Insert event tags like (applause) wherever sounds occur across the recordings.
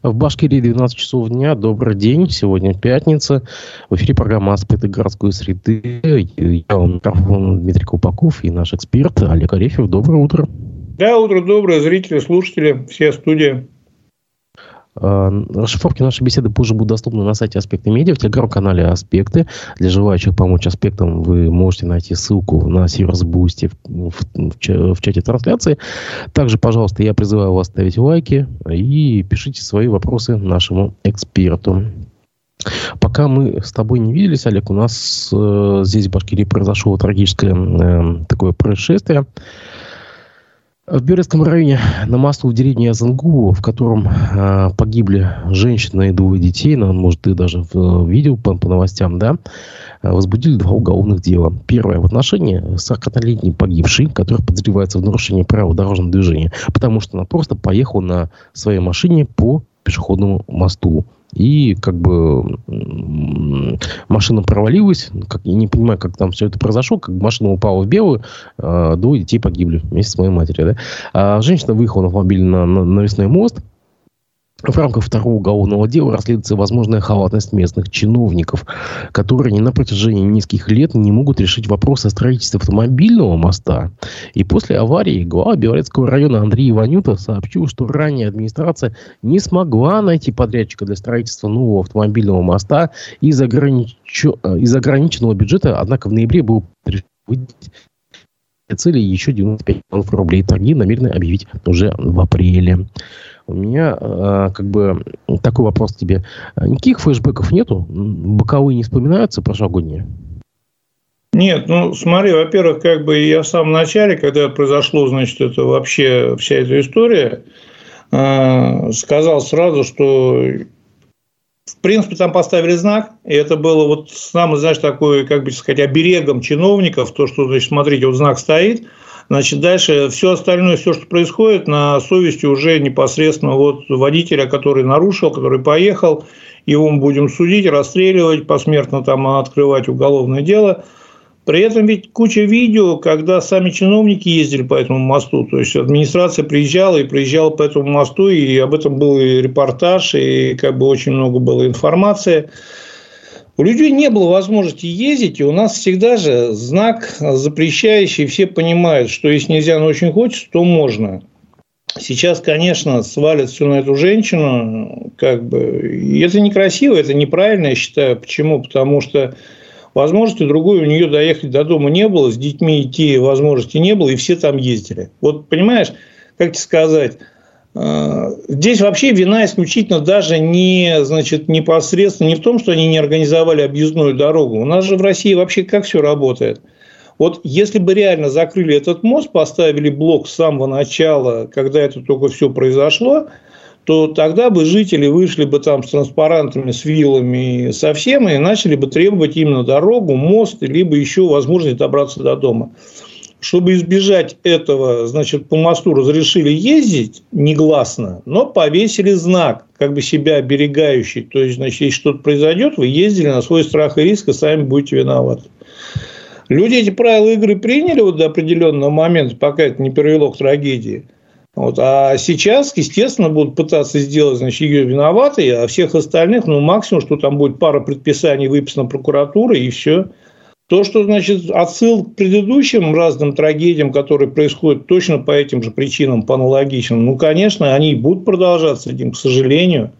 В Башкирии 12 часов дня. Добрый день. Сегодня пятница. В эфире программа «Аспекты городской среды». Я у микрофона Дмитрий Купаков и наш эксперт Олег Арефьев. Доброе утро. Да, утро доброе, зрители, слушатели, все студии. А, расшифровки нашей беседы позже будут доступны на сайте Аспекты Медиа, в телеграм-канале Аспекты. Для желающих помочь аспектам вы можете найти ссылку на сервис в, в, в, в чате трансляции. Также, пожалуйста, я призываю вас ставить лайки и пишите свои вопросы нашему эксперту. Пока мы с тобой не виделись, Олег, у нас э, здесь в Башкирии произошло трагическое э, такое происшествие. В Березском районе на мосту в деревне Азангу, в котором э, погибли женщина и двое детей, ну, может, ты даже в, видел по, по новостям, да, возбудили два уголовных дела. Первое в отношении 40-летней погибшей, которая подозревается в нарушении правил дорожного движения, потому что она просто поехала на своей машине по пешеходному мосту. И как бы машина провалилась. Как, я не понимаю, как там все это произошло. Как машина упала в белую, э, двое детей погибли вместе с моей матерью. Да? А женщина выехала на автомобиль на, на навесной мост. В рамках второго уголовного дела расследуется возможная халатность местных чиновников, которые не на протяжении нескольких лет не могут решить вопрос о строительстве автомобильного моста. И после аварии глава Белорецкого района Андрей Иванюта сообщил, что ранее администрация не смогла найти подрядчика для строительства нового автомобильного моста из, огранич... из ограниченного бюджета, однако в ноябре был выделить цели еще 95 миллионов рублей. Торги намерены объявить уже в апреле. У меня э, как бы такой вопрос тебе. Никаких флешбеков нету? Боковые не вспоминаются прошлогодние? Нет, ну смотри, во-первых, как бы я в самом начале, когда произошло, значит, это вообще вся эта история, э, сказал сразу, что в принципе, там поставили знак, и это было вот самый, знаешь, такой, как бы сказать, оберегом чиновников, то, что, значит, смотрите, вот знак стоит, Значит, дальше все остальное, все, что происходит, на совести уже непосредственно вот водителя, который нарушил, который поехал, его мы будем судить, расстреливать, посмертно там открывать уголовное дело. При этом ведь куча видео, когда сами чиновники ездили по этому мосту, то есть администрация приезжала и приезжала по этому мосту, и об этом был и репортаж, и как бы очень много было информации. У людей не было возможности ездить, и у нас всегда же знак запрещающий, все понимают, что если нельзя, но очень хочется, то можно. Сейчас, конечно, свалят все на эту женщину, как бы, и это некрасиво, это неправильно, я считаю. Почему? Потому что возможности другой у нее доехать до дома не было, с детьми идти возможности не было, и все там ездили. Вот понимаешь, как тебе сказать, здесь вообще вина исключительно даже не, значит, непосредственно не в том, что они не организовали объездную дорогу. У нас же в России вообще как все работает. Вот если бы реально закрыли этот мост, поставили блок с самого начала, когда это только все произошло, то тогда бы жители вышли бы там с транспарантами, с вилами, со всем, и начали бы требовать именно дорогу, мост, либо еще возможность добраться до дома. Чтобы избежать этого, значит, по мосту разрешили ездить негласно, но повесили знак, как бы себя оберегающий. То есть, значит, если что-то произойдет, вы ездили на свой страх и риск, и сами будете виноваты. Люди эти правила игры приняли вот до определенного момента, пока это не привело к трагедии. Вот. А сейчас, естественно, будут пытаться сделать значит, ее виноватой, а всех остальных, ну, максимум, что там будет пара предписаний выписана прокуратурой, и все. То, что, значит, отсыл к предыдущим разным трагедиям, которые происходят точно по этим же причинам, по аналогичным, ну, конечно, они будут продолжаться этим, к сожалению.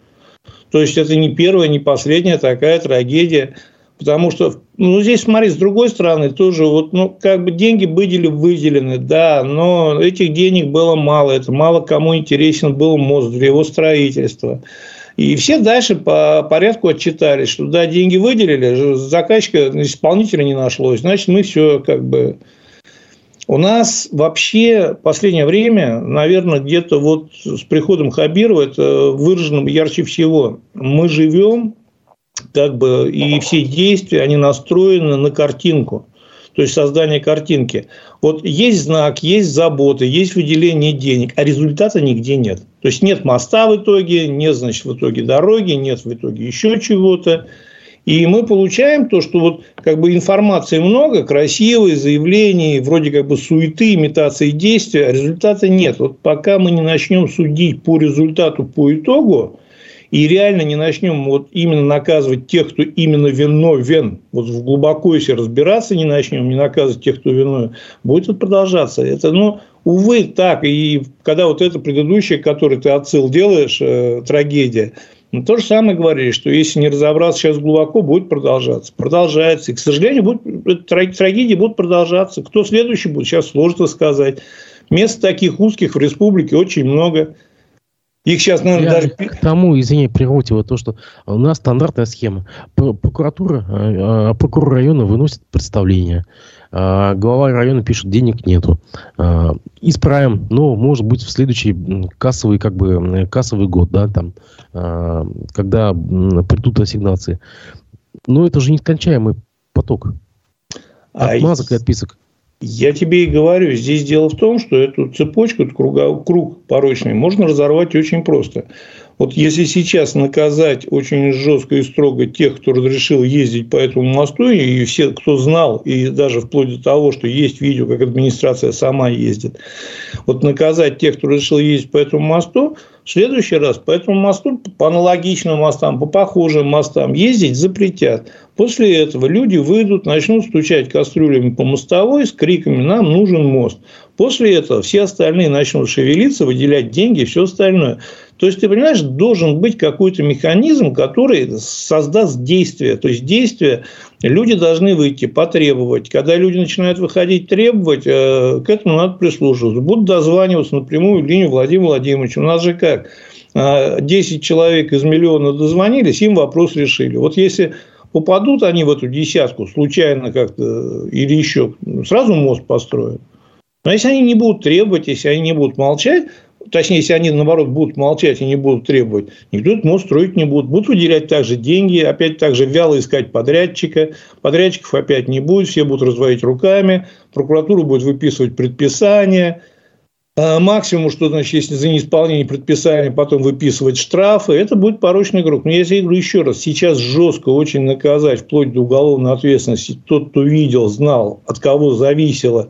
То есть, это не первая, не последняя такая трагедия. Потому что, ну, здесь, смотри, с другой стороны, тоже, вот, ну, как бы деньги были выделены, да, но этих денег было мало, это мало кому интересен был мост для его строительства. И все дальше по порядку отчитались, что да, деньги выделили, заказчика, исполнителя не нашлось, значит, мы все как бы... У нас вообще в последнее время, наверное, где-то вот с приходом Хабирова это выражено ярче всего. Мы живем, как бы, и все действия, они настроены на картинку то есть создание картинки. Вот есть знак, есть забота, есть выделение денег, а результата нигде нет. То есть нет моста в итоге, нет, значит, в итоге дороги, нет в итоге еще чего-то. И мы получаем то, что вот как бы информации много, красивые заявления, вроде как бы суеты, имитации действия, а результата нет. Вот пока мы не начнем судить по результату, по итогу, и реально не начнем вот именно наказывать тех, кто именно виновен, вот глубоко если разбираться не начнем, не наказывать тех, кто виновен, будет это продолжаться. Это, ну, увы, так. И когда вот это предыдущее, которое ты отсыл делаешь, э, трагедия, ну, то же самое говорили, что если не разобраться сейчас глубоко, будет продолжаться. Продолжается. И, к сожалению, будет, трагедии будут продолжаться. Кто следующий будет, сейчас сложно сказать. Мест таких узких в республике очень много. Их сейчас, наверное, Я даже... К тому, извини, прервите вот то, что у нас стандартная схема. Прокуратура, а, а, прокурор района выносит представление. А, глава района пишет, денег нету. Исправим, но может быть в следующий кассовый, как бы, кассовый год, да, там, когда придут ассигнации. Но это же нескончаемый поток. Отмазок и отписок. Я тебе и говорю, здесь дело в том, что эту цепочку, этот круг, круг порочный можно разорвать очень просто. Вот если сейчас наказать очень жестко и строго тех, кто разрешил ездить по этому мосту, и все, кто знал, и даже вплоть до того, что есть видео, как администрация сама ездит, вот наказать тех, кто разрешил ездить по этому мосту, следующий раз по этому мосту, по аналогичным мостам, по похожим мостам ездить запретят. После этого люди выйдут, начнут стучать кастрюлями по мостовой с криками «нам нужен мост». После этого все остальные начнут шевелиться, выделять деньги и все остальное. То есть, ты понимаешь, должен быть какой-то механизм, который создаст действие. То есть, действие люди должны выйти, потребовать. Когда люди начинают выходить требовать, э, к этому надо прислушиваться. Будут дозваниваться напрямую в линию Владимира Владимировича. У нас же как? 10 э, человек из миллиона дозвонились, им вопрос решили. Вот если попадут они в эту десятку случайно как-то или еще, сразу мост построят. Но если они не будут требовать, если они не будут молчать, точнее, если они, наоборот, будут молчать и не будут требовать, никто этот мост строить не будет. Будут выделять также деньги, опять также вяло искать подрядчика. Подрядчиков опять не будет, все будут разводить руками, прокуратура будет выписывать предписания. А максимум, что значит, если за неисполнение предписания потом выписывать штрафы, это будет порочный круг. Но я говорю еще раз, сейчас жестко очень наказать, вплоть до уголовной ответственности, тот, кто видел, знал, от кого зависело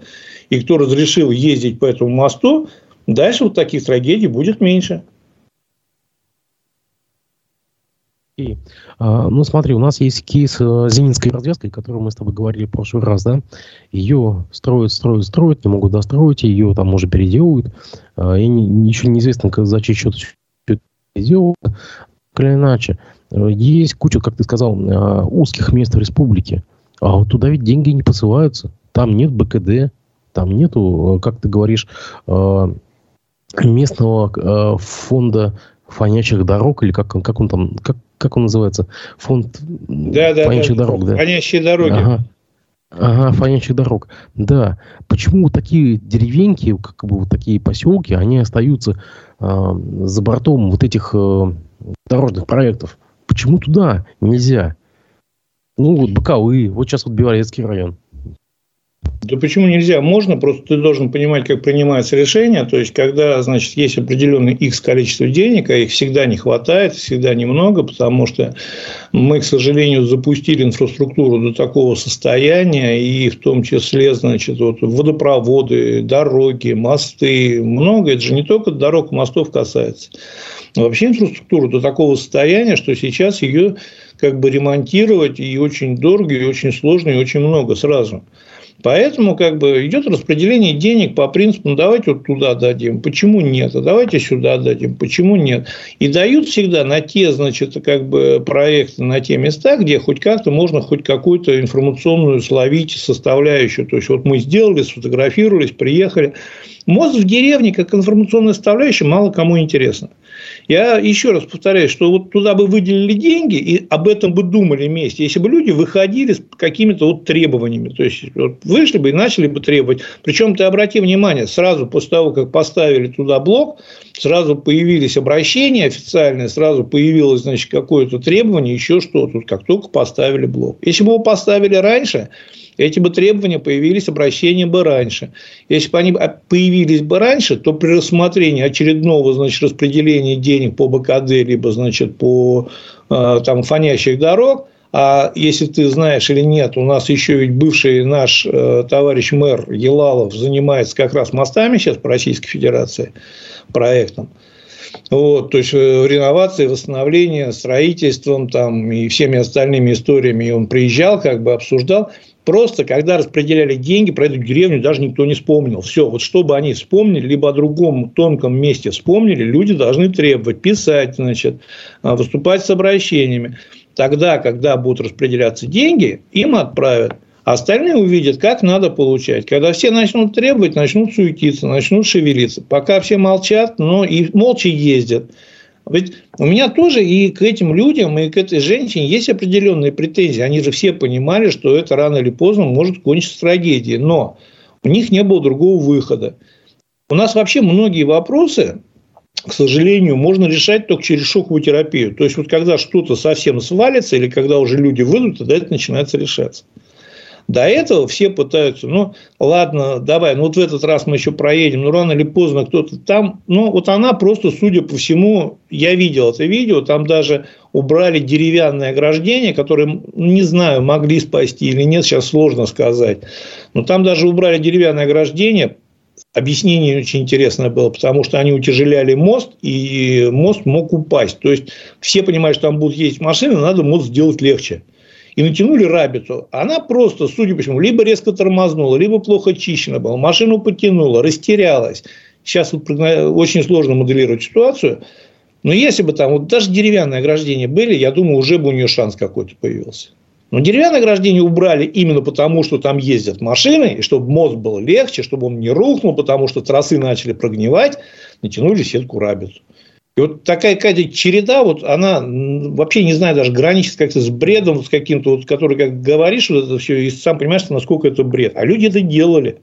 и кто разрешил ездить по этому мосту, дальше вот таких трагедий будет меньше. И, а, ну, смотри, у нас есть кейс э, Зенинской развязкой, о которой мы с тобой говорили в прошлый раз, да. Ее строят, строят, строят, не могут достроить, ее там уже переделывают. А, и не, неизвестно, как, за чей счет делают. Так или иначе, э, есть куча, как ты сказал, э, узких мест в республике. А вот туда ведь деньги не посылаются. Там нет БКД, там нету, как ты говоришь, местного э, фонда фонячих дорог, или как, как он там, как, как он называется? Фонд да, да, фонячих да, дорог, да? Фонящие дороги. Ага. Ага, фонящих дорог. Да. Почему такие деревеньки, как бы вот такие поселки, они остаются э, за бортом вот этих э, дорожных проектов? Почему туда нельзя? Ну, вот Боковые, вот сейчас вот Белорецкий район. Да почему нельзя? Можно, просто ты должен понимать, как принимается решение. То есть, когда, значит, есть определенный X количество денег, а их всегда не хватает, всегда немного, потому что мы, к сожалению, запустили инфраструктуру до такого состояния, и в том числе, значит, вот водопроводы, дороги, мосты, много. Это же не только дорог, мостов касается. вообще инфраструктура до такого состояния, что сейчас ее как бы ремонтировать и очень дорого, и очень сложно, и очень много сразу. Поэтому как бы идет распределение денег по принципу, ну, давайте вот туда дадим, почему нет, а давайте сюда дадим, почему нет. И дают всегда на те, значит, как бы проекты, на те места, где хоть как-то можно хоть какую-то информационную словить составляющую. То есть, вот мы сделали, сфотографировались, приехали. Мост в деревне как информационная составляющая мало кому интересно. Я еще раз повторяю, что вот туда бы выделили деньги и об этом бы думали вместе, если бы люди выходили с какими-то вот требованиями. То есть, вот вышли бы и начали бы требовать. Причем ты обрати внимание, сразу после того, как поставили туда блок, сразу появились обращения официальные, сразу появилось, значит, какое-то требование, еще что-то, как только поставили блок. Если бы его поставили раньше, эти бы требования появились, обращения бы раньше. Если бы они появились бы раньше, то при рассмотрении очередного значит, распределения денег по БКД, либо значит, по э, там, фонящих дорог, а если ты знаешь или нет, у нас еще ведь бывший наш э, товарищ мэр Елалов занимается как раз мостами сейчас по Российской Федерации проектом. Вот, то есть э, реновации, восстановление, строительством там, и всеми остальными историями и он приезжал, как бы обсуждал. Просто, когда распределяли деньги, про эту деревню даже никто не вспомнил. Все, вот чтобы они вспомнили, либо о другом тонком месте вспомнили, люди должны требовать, писать, значит, а, выступать с обращениями. Тогда, когда будут распределяться деньги, им отправят. А остальные увидят, как надо получать. Когда все начнут требовать, начнут суетиться, начнут шевелиться. Пока все молчат, но и молча ездят. Ведь у меня тоже и к этим людям, и к этой женщине есть определенные претензии. Они же все понимали, что это рано или поздно может кончиться трагедией. Но у них не было другого выхода. У нас вообще многие вопросы, к сожалению, можно решать только через шоковую терапию. То есть, вот когда что-то совсем свалится, или когда уже люди выйдут, тогда это начинается решаться. До этого все пытаются, ну, ладно, давай, ну, вот в этот раз мы еще проедем, ну, рано или поздно кто-то там. Ну, вот она просто, судя по всему, я видел это видео, там даже убрали деревянное ограждение, которое, не знаю, могли спасти или нет, сейчас сложно сказать. Но там даже убрали деревянное ограждение, Объяснение очень интересное было, потому что они утяжеляли мост, и мост мог упасть. То есть, все понимают, что там будут ездить машины, надо мост сделать легче и натянули рабицу. Она просто, судя по всему, либо резко тормознула, либо плохо чищена была, машину потянула, растерялась. Сейчас вот очень сложно моделировать ситуацию. Но если бы там вот даже деревянные ограждения были, я думаю, уже бы у нее шанс какой-то появился. Но деревянное ограждение убрали именно потому, что там ездят машины, и чтобы мост был легче, чтобы он не рухнул, потому что трассы начали прогнивать, натянули сетку рабицу. И вот такая какая-то череда, вот она вообще не знаю, даже граничит как-то с бредом, с каким-то, вот, который, как говоришь, вот это все, и сам понимаешь, насколько это бред. А люди это делали.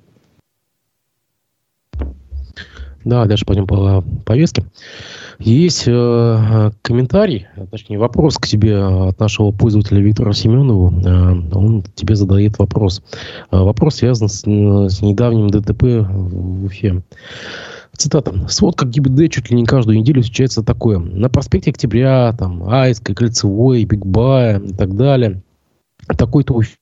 Да, дальше пойдем по повестке. Есть э, комментарий, точнее вопрос к тебе от нашего пользователя Виктора Семенову. Э, он тебе задает вопрос. Э, вопрос связан с, с недавним ДТП в Уфе. Цитата. Сводка ГИБДД чуть ли не каждую неделю встречается такое. На проспекте Октября, там, Айской, Кольцевой, Бигбая и так далее. Такой-то уфец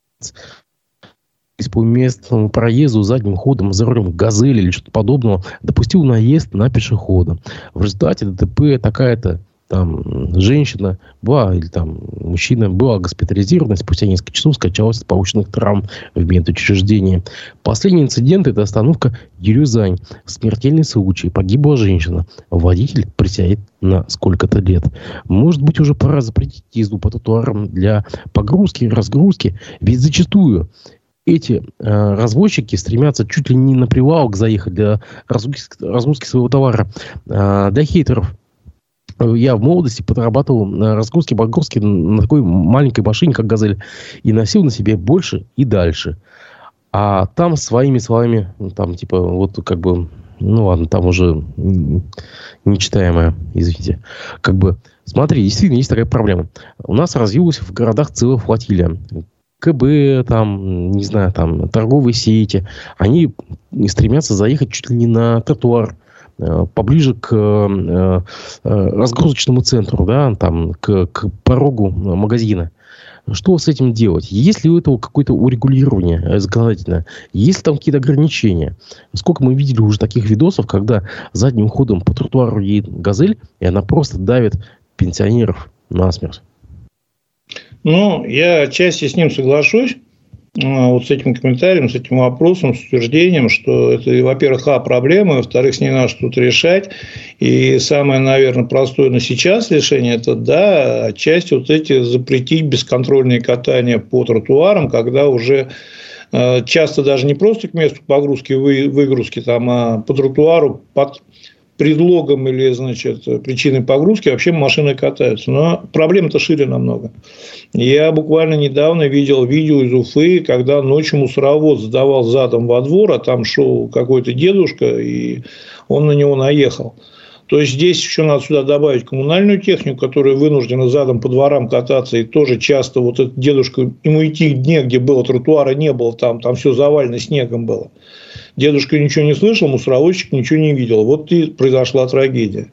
по местному проезду задним ходом за рулем газели или что-то подобного допустил наезд на пешехода. В результате ДТП такая-то там женщина была, или там мужчина была госпитализирована, спустя несколько часов скачалась от полученных травм в медучреждении. Последний инцидент – это остановка Юрюзань. Смертельный случай. Погибла женщина. Водитель присядет на сколько-то лет. Может быть, уже пора запретить езду по тротуарам для погрузки и разгрузки. Ведь зачастую эти э, развозчики стремятся чуть ли не на прилавок заехать для разгрузки, разгрузки своего товара. Э, для хейтеров я в молодости подрабатывал на разгрузке погрузки на такой маленькой машине, как «Газель», и носил на себе больше и дальше. А там своими словами, ну, там типа вот как бы, ну ладно, там уже нечитаемое, извините. Как бы, смотри, действительно есть такая проблема. У нас развилась в городах целая флотилия. КБ, там, не знаю, там, торговые сети, они стремятся заехать чуть ли не на тротуар поближе к э, э, разгрузочному центру, да, там, к, к порогу магазина. Что с этим делать? Есть ли у этого какое-то урегулирование законодательное? Есть ли там какие-то ограничения? Сколько мы видели уже таких видосов, когда задним ходом по тротуару едет газель, и она просто давит пенсионеров насмерть? Ну, я отчасти с ним соглашусь. А, вот с этим комментарием, с этим вопросом, с утверждением, что это, во-первых, а, проблема, во-вторых, с ней надо что-то решать. И самое, наверное, простое на сейчас решение – это, да, отчасти вот эти запретить бесконтрольные катания по тротуарам, когда уже а, часто даже не просто к месту погрузки, выгрузки, там, а по тротуару под предлогом или, значит, причиной погрузки вообще машины катаются. Но проблема-то шире намного. Я буквально недавно видел видео из Уфы, когда ночью мусоровоз сдавал задом во двор, а там шел какой-то дедушка, и он на него наехал. То есть здесь еще надо сюда добавить коммунальную технику, которая вынуждена задом по дворам кататься, и тоже часто вот этот дедушка, ему идти где было, тротуара не было там, там все завалено снегом было. Дедушка ничего не слышал, мусоровозчик ничего не видел. Вот и произошла трагедия.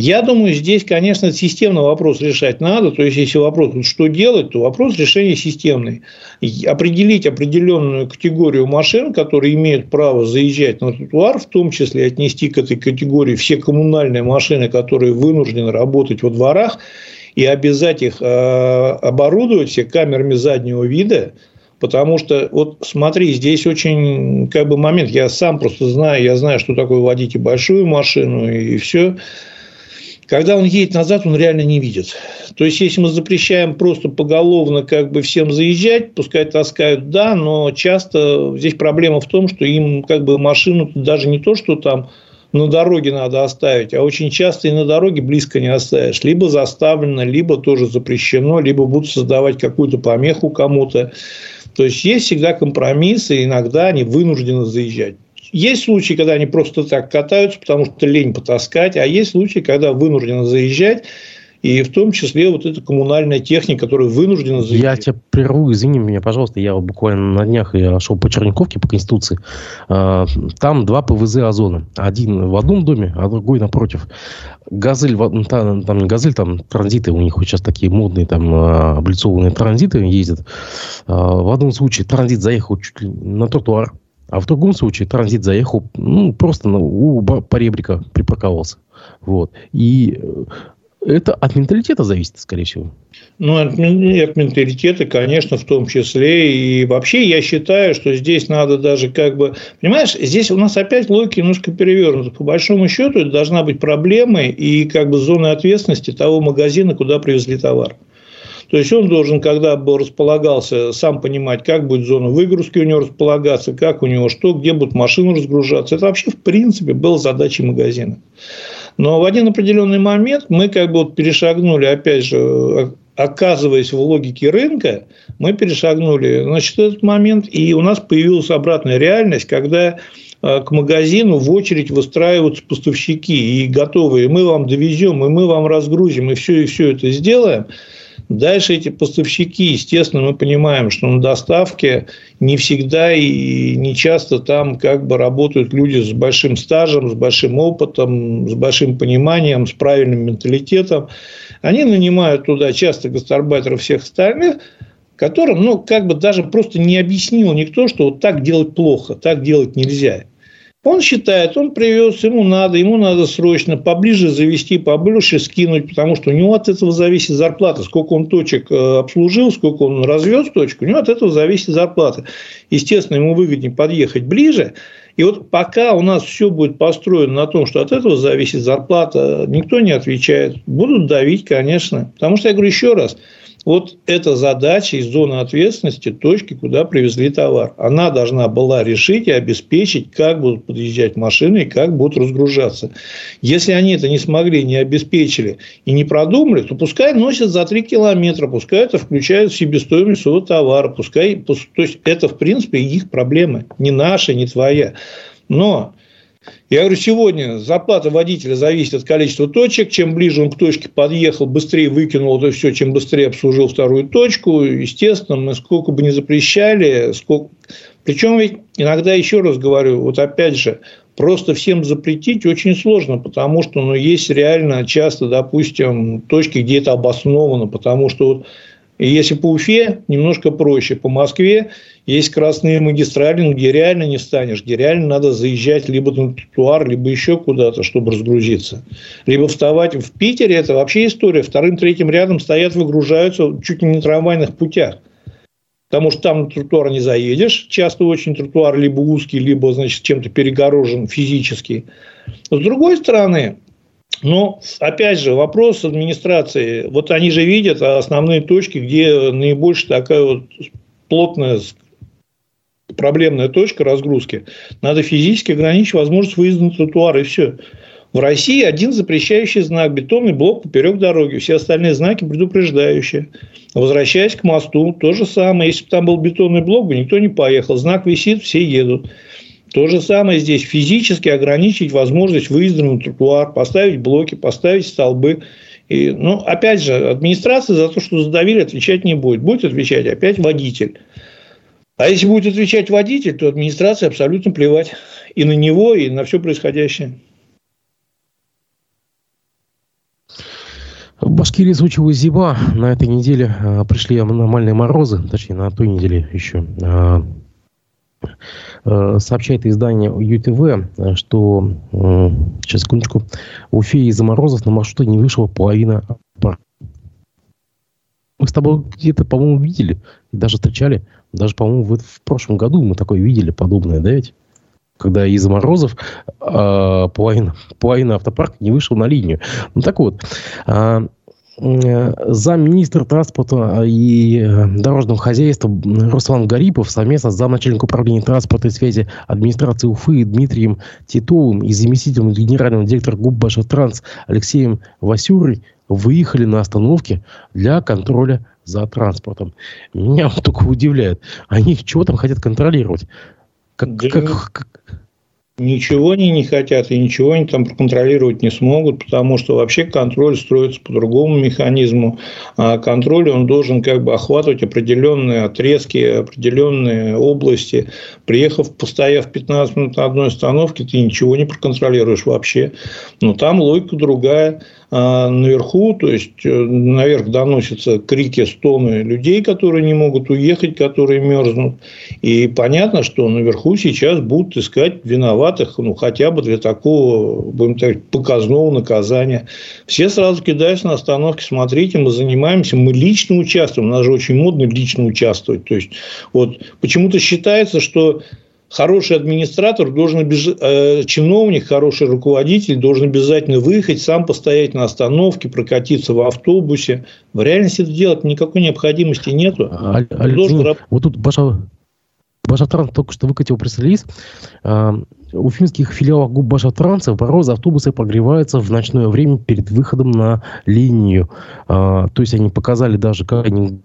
Я думаю, здесь, конечно, системный вопрос решать надо. То есть, если вопрос, что делать, то вопрос решения системный. Определить определенную категорию машин, которые имеют право заезжать на тротуар, в том числе отнести к этой категории все коммунальные машины, которые вынуждены работать во дворах, и обязать их э, оборудовать все камерами заднего вида, Потому что, вот смотри, здесь очень как бы момент, я сам просто знаю, я знаю, что такое водить и большую машину, и все. Когда он едет назад, он реально не видит. То есть, если мы запрещаем просто поголовно как бы всем заезжать, пускай таскают, да, но часто здесь проблема в том, что им как бы машину даже не то, что там на дороге надо оставить, а очень часто и на дороге близко не оставишь. Либо заставлено, либо тоже запрещено, либо будут создавать какую-то помеху кому-то. То есть, есть всегда компромиссы, иногда они вынуждены заезжать. Есть случаи, когда они просто так катаются, потому что лень потаскать, а есть случаи, когда вынуждены заезжать, и в том числе вот эта коммунальная техника, которая вынуждена заезжать. Я тебя прерву, извини меня, пожалуйста, я буквально на днях я шел по Черниковке, по Конституции. А, там два ПВЗ Озона. Один в одном доме, а другой напротив. Газель, там, там не газель, там транзиты у них сейчас такие модные, там а, облицованные транзиты ездят. А, в одном случае транзит заехал чуть ли на тротуар, а в другом случае транзит заехал, ну, просто на, у поребрика припарковался. Вот. И э, это от менталитета зависит, скорее всего. Ну, от, от менталитета, конечно, в том числе. И вообще я считаю, что здесь надо даже как бы... Понимаешь, здесь у нас опять логика немножко перевернута. По большому счету, это должна быть проблемой и как бы зоной ответственности того магазина, куда привезли товар. То есть он должен, когда бы располагался, сам понимать, как будет зона выгрузки у него располагаться, как у него что, где будут машины разгружаться. Это вообще, в принципе, было задачей магазина. Но в один определенный момент мы как бы вот перешагнули, опять же, оказываясь в логике рынка, мы перешагнули значит, этот момент, и у нас появилась обратная реальность, когда э, к магазину в очередь выстраиваются поставщики и готовые. Мы вам довезем, и мы вам разгрузим, и все, и все это сделаем. Дальше эти поставщики, естественно, мы понимаем, что на доставке не всегда и не часто там как бы работают люди с большим стажем, с большим опытом, с большим пониманием, с правильным менталитетом. Они нанимают туда часто гастарбайтеров всех остальных, которым, ну, как бы даже просто не объяснил никто, что вот так делать плохо, так делать нельзя. Он считает, он привез, ему надо, ему надо срочно поближе завести, поближе скинуть, потому что у него от этого зависит зарплата. Сколько он точек э, обслужил, сколько он развез точку, у него от этого зависит зарплата. Естественно, ему выгоднее подъехать ближе. И вот пока у нас все будет построено на том, что от этого зависит зарплата, никто не отвечает. Будут давить, конечно. Потому что, я говорю еще раз, вот эта задача из зоны ответственности точки, куда привезли товар. Она должна была решить и обеспечить, как будут подъезжать машины и как будут разгружаться. Если они это не смогли, не обеспечили и не продумали, то пускай носят за 3 километра, пускай это включает в себестоимость своего товара, пускай, то есть это в принципе их проблемы, не наша, не твоя. Но я говорю, сегодня зарплата водителя зависит от количества точек. Чем ближе он к точке подъехал, быстрее выкинул это все, чем быстрее обслужил вторую точку. Естественно, мы сколько бы не запрещали, сколько... Причем ведь иногда, еще раз говорю, вот опять же, просто всем запретить очень сложно, потому что ну, есть реально часто, допустим, точки, где это обосновано, потому что вот и если по Уфе немножко проще, по Москве есть красные магистрали, где реально не станешь, где реально надо заезжать либо на тротуар, либо еще куда-то, чтобы разгрузиться. Либо вставать. В Питере это вообще история. Вторым, третьим рядом стоят, выгружаются чуть ли не на трамвайных путях. Потому что там на тротуар не заедешь. Часто очень тротуар либо узкий, либо, значит, чем-то перегорожен физически. С другой стороны, но, опять же, вопрос администрации. Вот они же видят основные точки, где наибольшая такая вот плотная проблемная точка разгрузки. Надо физически ограничить возможность выезда на тротуар, и все. В России один запрещающий знак – бетонный блок поперек дороги. Все остальные знаки предупреждающие. Возвращаясь к мосту, то же самое. Если бы там был бетонный блок, бы никто не поехал. Знак висит, все едут. То же самое здесь. Физически ограничить возможность выезда на тротуар, поставить блоки, поставить столбы. И, ну, опять же, администрация за то, что задавили, отвечать не будет. Будет отвечать опять водитель. А если будет отвечать водитель, то администрация абсолютно плевать и на него, и на все происходящее. В Башкирии случилась зима. На этой неделе э, пришли аномальные морозы, точнее, на той неделе еще. Э, э, сообщает издание ЮТВ, что, э, сейчас, секундочку, в Уфе из-за морозов на маршруте не вышла половина мы с тобой где-то, по-моему, видели, даже встречали. Даже, по-моему, в, в прошлом году мы такое видели, подобное, да ведь? Когда из-за морозов э, половина, половина автопарка не вышел на линию. Ну так вот, э, замминистра транспорта и э, дорожного хозяйства Руслан Гарипов совместно с замначальником управления транспорта и связи администрации Уфы Дмитрием Титовым и заместителем генерального директора ГУП Башатранс Алексеем Васюрой выехали на остановке для контроля за транспортом. Меня (laughs) только удивляет. Они чего там хотят контролировать? Как, как, как... Ничего они не хотят и ничего они там проконтролировать не смогут, потому что вообще контроль строится по другому механизму. А контроль он должен как бы охватывать определенные отрезки, определенные области. Приехав, постояв 15 минут на одной остановке, ты ничего не проконтролируешь вообще. Но там логика другая. А наверху, то есть э, наверх доносятся крики, стоны людей, которые не могут уехать, которые мерзнут. И понятно, что наверху сейчас будут искать виноватых, ну, хотя бы для такого, будем так показного наказания. Все сразу кидаются на остановке, смотрите, мы занимаемся, мы лично участвуем, у нас же очень модно лично участвовать. То есть, вот почему-то считается, что хороший администратор должен, э, чиновник, хороший руководитель должен обязательно выехать, сам постоять на остановке, прокатиться в автобусе. В реальности это делать никакой необходимости нету. А, а, должен... Вот тут Баша, Баша Транс только что выкатил пресс-релиз. А, у финских филиалов ГУП Баша Транса морозы автобусы прогреваются в ночное время перед выходом на линию. А, то есть они показали даже, как они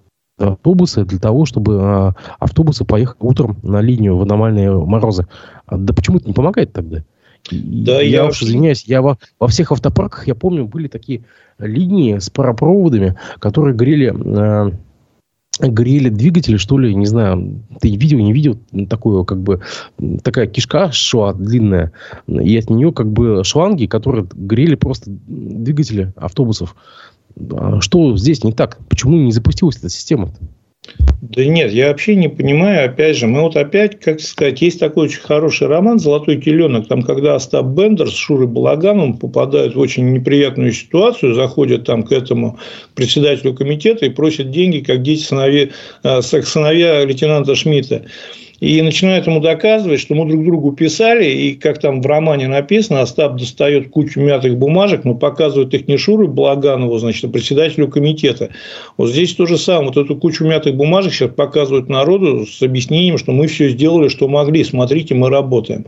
автобусы для того, чтобы а, автобусы поехали утром на линию в аномальные морозы. А, да почему это не помогает тогда? Да, я, я уж извиняюсь, я во, во всех автопарках, я помню, были такие линии с паропроводами, которые грели, э, грели двигатели, что ли, не знаю, ты видел, не видел, такую, как бы, такая кишка шла длинная, и от нее, как бы, шланги, которые грели просто двигатели автобусов. А что здесь не так? Почему не запустилась эта система? -то? Да нет, я вообще не понимаю. Опять же, мы вот опять, как сказать, есть такой очень хороший роман «Золотой теленок», там, когда Остап Бендер с Шурой Балагановым попадают в очень неприятную ситуацию, заходят там к этому председателю комитета и просят деньги, как дети сыновья, э, сыновья лейтенанта Шмидта и начинают ему доказывать, что мы друг другу писали, и как там в романе написано, Остап достает кучу мятых бумажек, но показывает их не Шуру Благанову, значит, а председателю комитета. Вот здесь то же самое. Вот эту кучу мятых бумажек сейчас показывают народу с объяснением, что мы все сделали, что могли. Смотрите, мы работаем.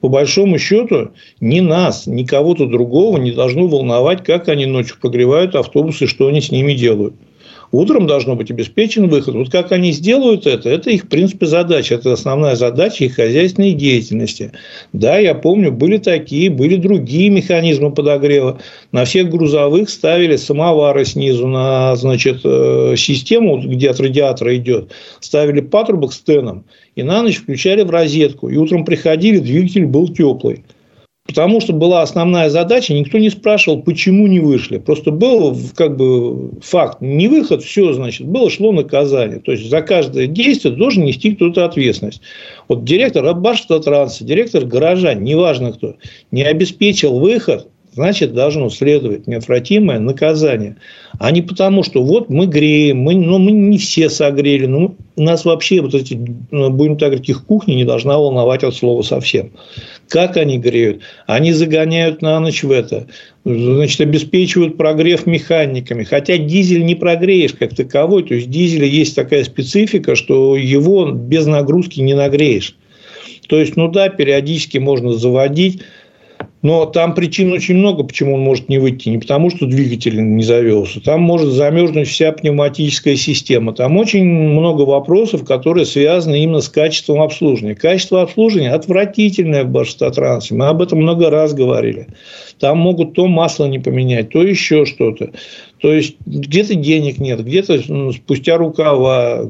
По большому счету, ни нас, ни кого-то другого не должно волновать, как они ночью прогревают автобусы, что они с ними делают. Утром должно быть обеспечен выход. Вот как они сделают это, это их, в принципе, задача. Это основная задача их хозяйственной деятельности. Да, я помню, были такие, были другие механизмы подогрева. На всех грузовых ставили самовары снизу на значит, э, систему, где от радиатора идет. Ставили патрубок с теном и на ночь включали в розетку. И утром приходили, двигатель был теплый. Потому что была основная задача, никто не спрашивал, почему не вышли. Просто был как бы факт, не выход, все, значит, было шло наказание. То есть, за каждое действие должен нести кто-то ответственность. Вот директор Башавтотранса, директор гаража, неважно кто, не обеспечил выход, значит, должно следовать неотвратимое наказание. А не потому, что вот мы греем, мы, ну, мы не все согрели. Ну, нас вообще, вот эти, ну, будем так говорить, их кухня не должна волновать от слова совсем. Как они греют? Они загоняют на ночь в это. Значит, обеспечивают прогрев механиками. Хотя дизель не прогреешь как таковой. То есть, дизеля есть такая специфика, что его без нагрузки не нагреешь. То есть, ну да, периодически можно заводить но там причин очень много, почему он может не выйти. Не потому, что двигатель не завелся. Там может замерзнуть вся пневматическая система. Там очень много вопросов, которые связаны именно с качеством обслуживания. Качество обслуживания отвратительное в Башстатрансе. Мы об этом много раз говорили. Там могут то масло не поменять, то еще что-то. То есть, где-то денег нет, где-то ну, спустя рукава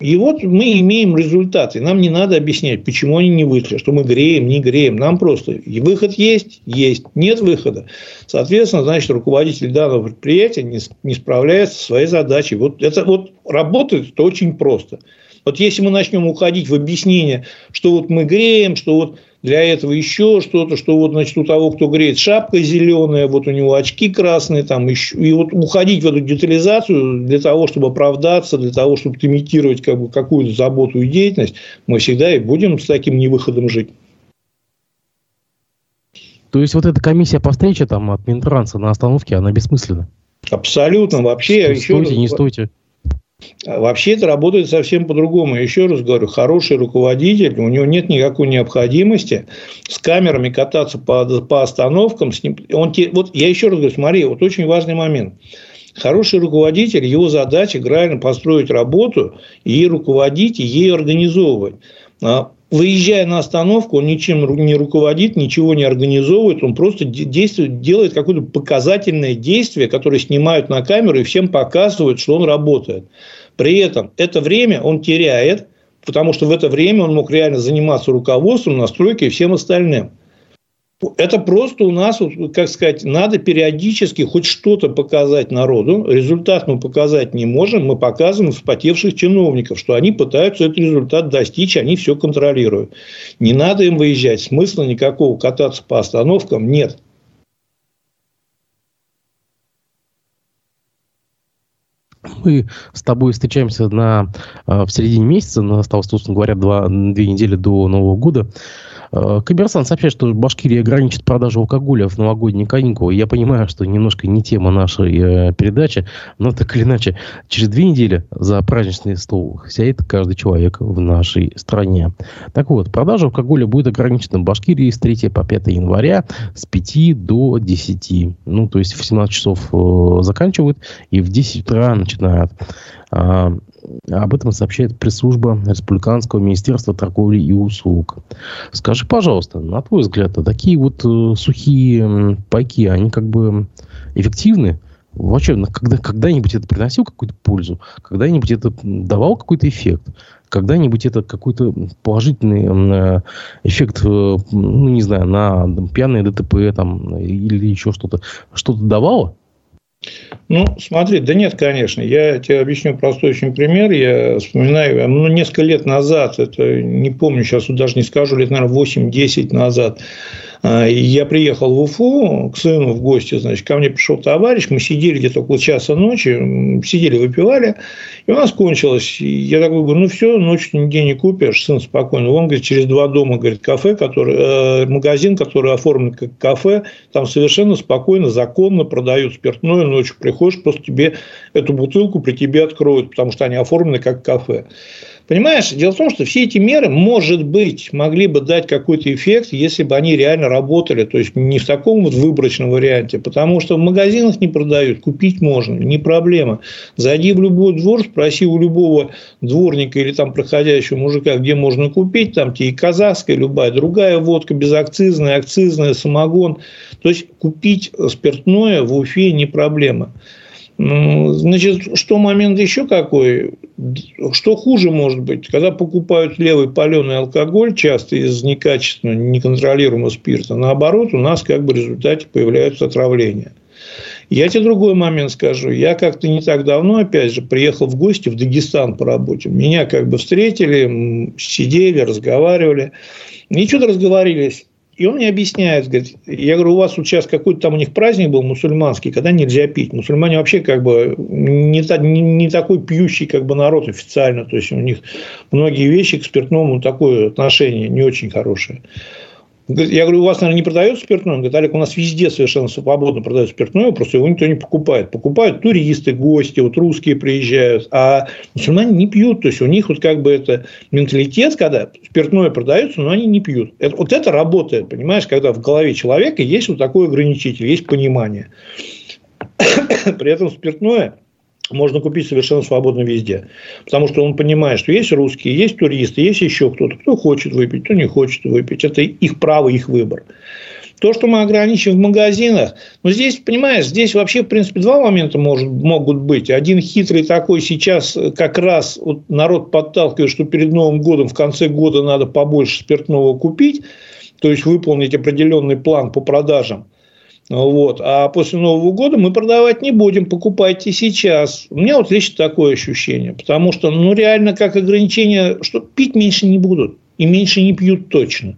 И вот мы имеем результаты. Нам не надо объяснять, почему они не вышли, что мы греем, не греем. Нам просто и выход есть, есть. Нет выхода. Соответственно, значит, руководитель данного предприятия не, не справляется со своей задачей. Вот это вот работает это очень просто. Вот если мы начнем уходить в объяснение, что вот мы греем, что вот для этого еще что-то, что вот, значит, у того, кто греет, шапка зеленая, вот у него очки красные, там еще, и вот уходить в эту детализацию для того, чтобы оправдаться, для того, чтобы имитировать как бы какую-то заботу и деятельность, мы всегда и будем с таким невыходом жить. То есть, вот эта комиссия по встрече там от Минтранса на остановке, она бессмысленна? Абсолютно. Вообще, Стойте, еще... не стойте. Вообще это работает совсем по-другому. Еще раз говорю, хороший руководитель, у него нет никакой необходимости с камерами кататься по, по остановкам. С ним, он вот я еще раз говорю, смотри, вот очень важный момент. Хороший руководитель, его задача правильно построить работу и руководить, и ей организовывать. Выезжая на остановку, он ничем не руководит, ничего не организовывает, он просто действует, делает какое-то показательное действие, которое снимают на камеру и всем показывают, что он работает. При этом это время он теряет, потому что в это время он мог реально заниматься руководством, настройкой и всем остальным. Это просто у нас, как сказать, надо периодически хоть что-то показать народу. Результат мы показать не можем. Мы показываем вспотевших чиновников, что они пытаются этот результат достичь, они все контролируют. Не надо им выезжать. Смысла никакого кататься по остановкам нет. мы с тобой встречаемся на, э, в середине месяца, осталось, собственно говоря, два, две недели до Нового года. Э, Коммерсант сообщает, что Башкирия ограничит продажу алкоголя в новогодние каникулы. Я понимаю, что немножко не тема нашей э, передачи, но так или иначе, через две недели за праздничный стол сядет каждый человек в нашей стране. Так вот, продажа алкоголя будет ограничена в Башкирии с 3 по 5 января с 5 до 10. Ну, то есть в 17 часов э, заканчивают и в 10 утра начинают. Об этом сообщает пресс-служба Республиканского министерства торговли и услуг. Скажи, пожалуйста, на твой взгляд, а такие вот э, сухие пайки, они как бы эффективны? Вообще, когда, когда-нибудь это приносило какую-то пользу? Когда-нибудь это давало какой-то эффект? Когда-нибудь это какой-то положительный э, эффект, э, ну, не знаю, на пьяное ДТП там, или еще что-то, что-то давало? Ну, смотри, да нет, конечно. Я тебе объясню простой очень пример. Я вспоминаю, ну, несколько лет назад, это не помню, сейчас даже не скажу, лет, наверное, 8-10 назад, я приехал в Уфу к сыну в гости, значит, ко мне пришел товарищ, мы сидели где-то около часа ночи, сидели, выпивали, и у нас кончилось. Я такой говорю, ну все, ночью нигде не купишь, сын спокойно. Он говорит, через два дома, говорит, кафе, который, э, магазин, который оформлен как кафе, там совершенно спокойно, законно продают спиртное, ночью приходишь, просто тебе эту бутылку при тебе откроют, потому что они оформлены как кафе. Понимаешь, дело в том, что все эти меры, может быть, могли бы дать какой-то эффект, если бы они реально работали, то есть не в таком вот выборочном варианте, потому что в магазинах не продают, купить можно, не проблема. Зайди в любой двор, спроси у любого дворника или там проходящего мужика, где можно купить, там тебе и казахская, любая другая водка, безакцизная, акцизная, самогон. То есть купить спиртное в Уфе не проблема. Ну, значит, что момент еще какой? Что хуже может быть? Когда покупают левый паленый алкоголь, часто из некачественного, неконтролируемого спирта, наоборот, у нас как бы в результате появляются отравления. Я тебе другой момент скажу. Я как-то не так давно, опять же, приехал в гости в Дагестан по работе. Меня как бы встретили, сидели, разговаривали. И что-то разговорились. И он мне объясняет, говорит, я говорю, у вас вот сейчас какой-то там у них праздник был мусульманский, когда нельзя пить. Мусульмане вообще как бы не, не, не такой пьющий как бы народ официально. То есть, у них многие вещи к спиртному такое отношение не очень хорошее. Я говорю, у вас, наверное, не продается спиртное? Он говорит, Олег, у нас везде совершенно свободно продают спиртное, просто его никто не покупает. Покупают туристы, гости, вот русские приезжают, а мусульмане не пьют. То есть, у них вот как бы это менталитет, когда спиртное продается, но они не пьют. Это, вот это работает, понимаешь, когда в голове человека есть вот такой ограничитель, есть понимание. (coughs) При этом спиртное можно купить совершенно свободно везде. Потому что он понимает, что есть русские, есть туристы, есть еще кто-то, кто хочет выпить, кто не хочет выпить. Это их право, их выбор. То, что мы ограничим в магазинах, но здесь, понимаешь, здесь вообще, в принципе, два момента может, могут быть. Один хитрый такой сейчас как раз вот народ подталкивает, что перед Новым годом, в конце года надо побольше спиртного купить, то есть выполнить определенный план по продажам. Вот. А после Нового года мы продавать не будем, покупайте сейчас. У меня вот лично такое ощущение. Потому что, ну, реально, как ограничение, что пить меньше не будут. И меньше не пьют точно.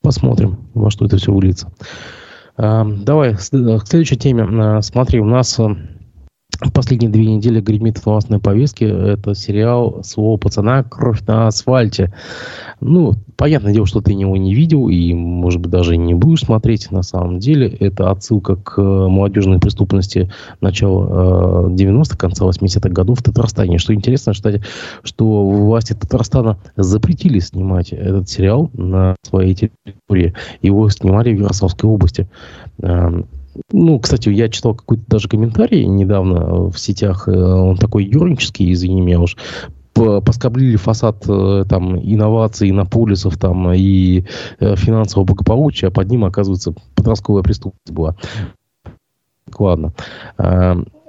Посмотрим, во что это все выльется. А, давай к следующей теме. А, смотри, у нас а, Последние две недели гремит в новостной повестке. Это сериал «Слово пацана. Кровь на асфальте». Ну, понятное дело, что ты его не видел и, может быть, даже не будешь смотреть. На самом деле, это отсылка к молодежной преступности начала 90-х, конца 80-х годов в Татарстане. Что интересно, кстати, что власти Татарстана запретили снимать этот сериал на своей территории. Его снимали в Ярославской области ну, кстати, я читал какой-то даже комментарий недавно в сетях. Э, он такой юрнический, извини меня уж поскоблили фасад э, там инноваций, иннополисов там и э, финансового благополучия, а под ним, оказывается, подростковая преступность была. Ладно.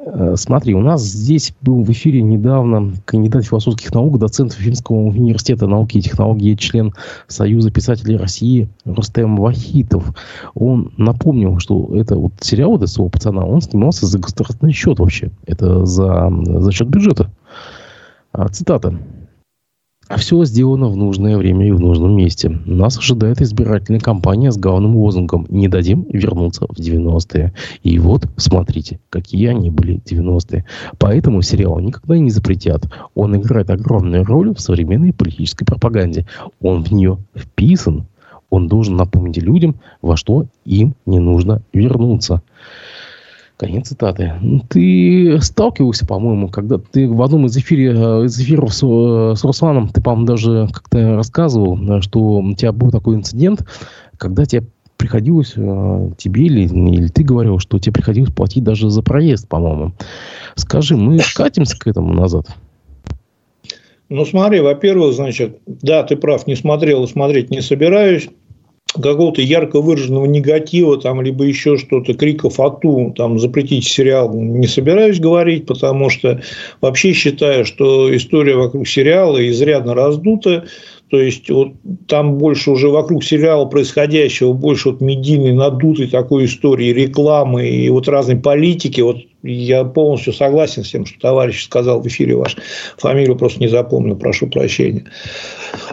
Э, смотри, у нас здесь был в эфире недавно кандидат философских наук, доцент Финского университета науки и технологии, член Союза писателей России Рустем Вахитов. Он напомнил, что это вот сериал вот этого пацана, он снимался за государственный счет вообще. Это за, за счет бюджета. А, цитата. А все сделано в нужное время и в нужном месте. Нас ожидает избирательная кампания с главным лозунгом «Не дадим вернуться в 90-е». И вот, смотрите, какие они были 90-е. Поэтому сериал никогда не запретят. Он играет огромную роль в современной политической пропаганде. Он в нее вписан. Он должен напомнить людям, во что им не нужно вернуться. Конец цитаты. Ну, ты сталкивался, по-моему, когда ты в одном из, эфире, э, из эфиров с, э, с Русланом, ты, по-моему, даже как-то рассказывал, э, что у тебя был такой инцидент, когда тебе приходилось тебе или, или ты говорил, что тебе приходилось платить даже за проезд, по-моему. Скажи, мы катимся к этому назад? Ну, смотри, во-первых, значит, да, ты прав, не смотрел и смотреть не собираюсь какого-то ярко выраженного негатива, там, либо еще что-то, криков «Ату», там, запретить сериал не собираюсь говорить, потому что вообще считаю, что история вокруг сериала изрядно раздута, то есть, вот там больше уже вокруг сериала происходящего, больше вот медийной надутой такой истории, рекламы и вот разной политики. Вот я полностью согласен с тем, что товарищ сказал в эфире ваш. Фамилию просто не запомнил, прошу прощения.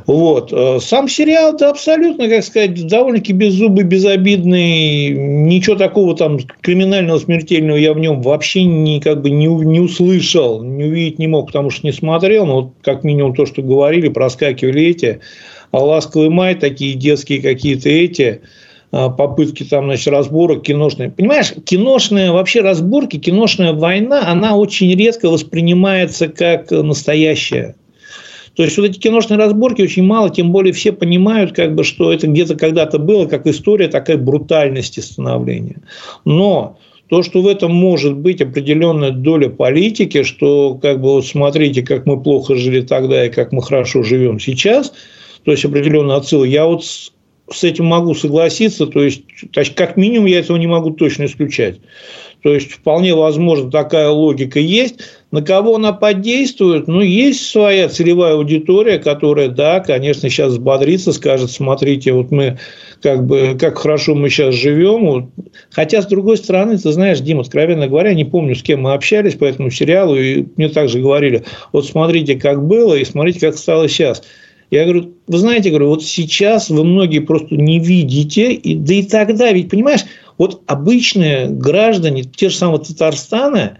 Вот. Э, сам сериал, да, абсолютно, как сказать, довольно-таки беззубый, безобидный. Ничего такого там криминального, смертельного я в нем вообще не, как бы не, не услышал, не увидеть не мог, потому что не смотрел. Но вот как минимум то, что говорили, проскакивали эти а «Ласковый май», такие детские какие-то эти попытки там, значит, разборок киношные. Понимаешь, киношные вообще разборки, киношная война, она очень редко воспринимается как настоящая. То есть, вот эти киношные разборки очень мало, тем более все понимают, как бы, что это где-то когда-то было, как история такая брутальности становления. Но то, что в этом может быть определенная доля политики, что как бы вот смотрите, как мы плохо жили тогда и как мы хорошо живем сейчас, то есть определенный отсыл, я вот с этим могу согласиться, то есть, то есть как минимум я этого не могу точно исключать. То есть вполне возможно такая логика есть. На кого она подействует? Ну, есть своя целевая аудитория, которая, да, конечно, сейчас взбодрится, скажет, смотрите, вот мы как бы, как хорошо мы сейчас живем. Хотя, с другой стороны, ты знаешь, Дима, откровенно говоря, не помню, с кем мы общались по этому сериалу, и мне также говорили, вот смотрите, как было, и смотрите, как стало сейчас. Я говорю, вы знаете, говорю, вот сейчас вы многие просто не видите, и, да и тогда, ведь понимаешь, вот обычные граждане, те же самые Татарстана,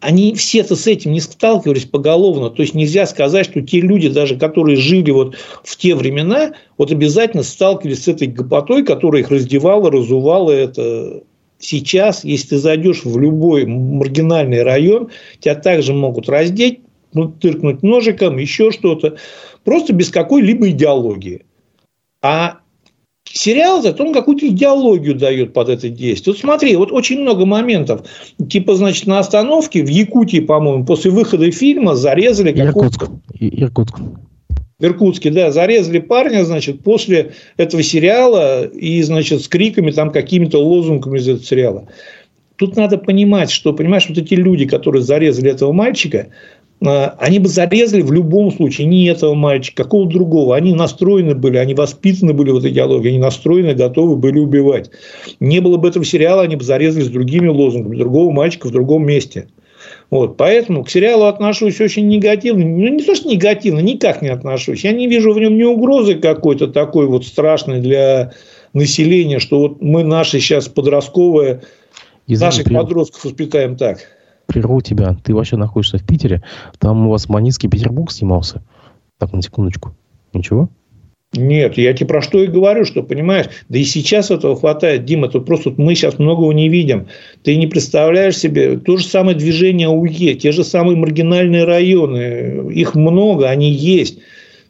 они все-то с этим не сталкивались поголовно. То есть нельзя сказать, что те люди, даже которые жили вот в те времена, вот обязательно сталкивались с этой гопотой, которая их раздевала, разувала это. Сейчас, если ты зайдешь в любой маргинальный район, тебя также могут раздеть, ну, тыркнуть ножиком, еще что-то, просто без какой-либо идеологии. А Сериал зато он какую-то идеологию дает под это действие. Вот смотри, вот очень много моментов. Типа, значит, на остановке в Якутии, по-моему, после выхода фильма зарезали какого-то... Иркутск. Иркутск. В Иркутске, да, зарезали парня, значит, после этого сериала и, значит, с криками там какими-то лозунгами из этого сериала. Тут надо понимать, что, понимаешь, вот эти люди, которые зарезали этого мальчика, они бы зарезали в любом случае не этого мальчика, какого другого. Они настроены были, они воспитаны были в этой идеологии, они настроены, готовы были убивать. Не было бы этого сериала, они бы зарезали с другими лозунгами, другого мальчика в другом месте. Вот, поэтому к сериалу отношусь очень негативно. Ну, не то, что негативно, никак не отношусь. Я не вижу в нем ни угрозы какой-то такой вот страшной для населения, что вот мы наши сейчас подростковые, Извини, наших при... подростков воспитаем так прерву тебя. Ты вообще находишься в Питере. Там у вас Манинский Петербург снимался. Так, на секундочку. Ничего? Нет, я тебе про что и говорю, что, понимаешь, да и сейчас этого хватает, Дима, тут просто мы сейчас многого не видим. Ты не представляешь себе, то же самое движение УЕ, те же самые маргинальные районы, их много, они есть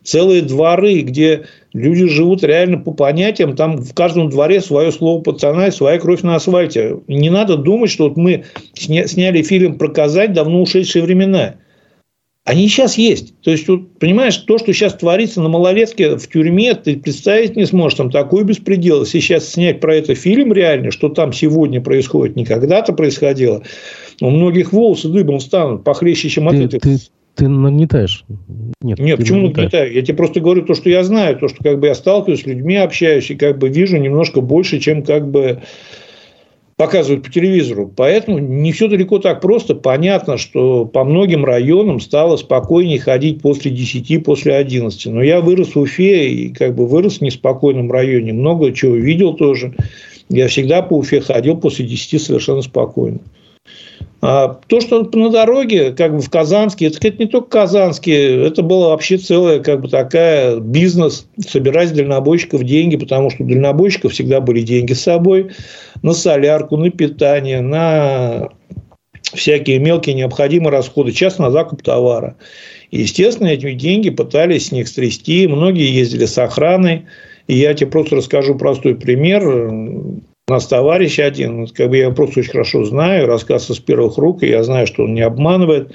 целые дворы, где люди живут реально по понятиям, там в каждом дворе свое слово пацана и своя кровь на асфальте. Не надо думать, что вот мы сня- сняли фильм про Казань давно ушедшие времена. Они сейчас есть. То есть, вот, понимаешь, то, что сейчас творится на малолетке в тюрьме, ты представить не сможешь. Там такой беспредел. Если сейчас снять про это фильм реально, что там сегодня происходит, не когда-то происходило, у многих волосы дыбом станут, похлеще, чем от этих. Ты, ты нагнетаешь. Нет, Нет почему нагнетаю? Я тебе просто говорю то, что я знаю, то, что как бы я сталкиваюсь с людьми, общаюсь, и как бы вижу немножко больше, чем как бы показывают по телевизору. Поэтому не все далеко так просто. Понятно, что по многим районам стало спокойнее ходить после 10, после 11. Но я вырос в Уфе и как бы вырос в неспокойном районе. Много чего видел тоже. Я всегда по Уфе ходил после 10 совершенно спокойно. А то, что на дороге, как бы в Казанске, это, это не только Казанский, это было вообще целая как бы такая бизнес, собирать с дальнобойщиков деньги, потому что у дальнобойщиков всегда были деньги с собой на солярку, на питание, на всякие мелкие необходимые расходы, часто на закуп товара. И, естественно, эти деньги пытались с них стрясти. Многие ездили с охраной. И я тебе просто расскажу простой пример. У нас товарищ один, как бы я его просто очень хорошо знаю, рассказывается с первых рук, и я знаю, что он не обманывает.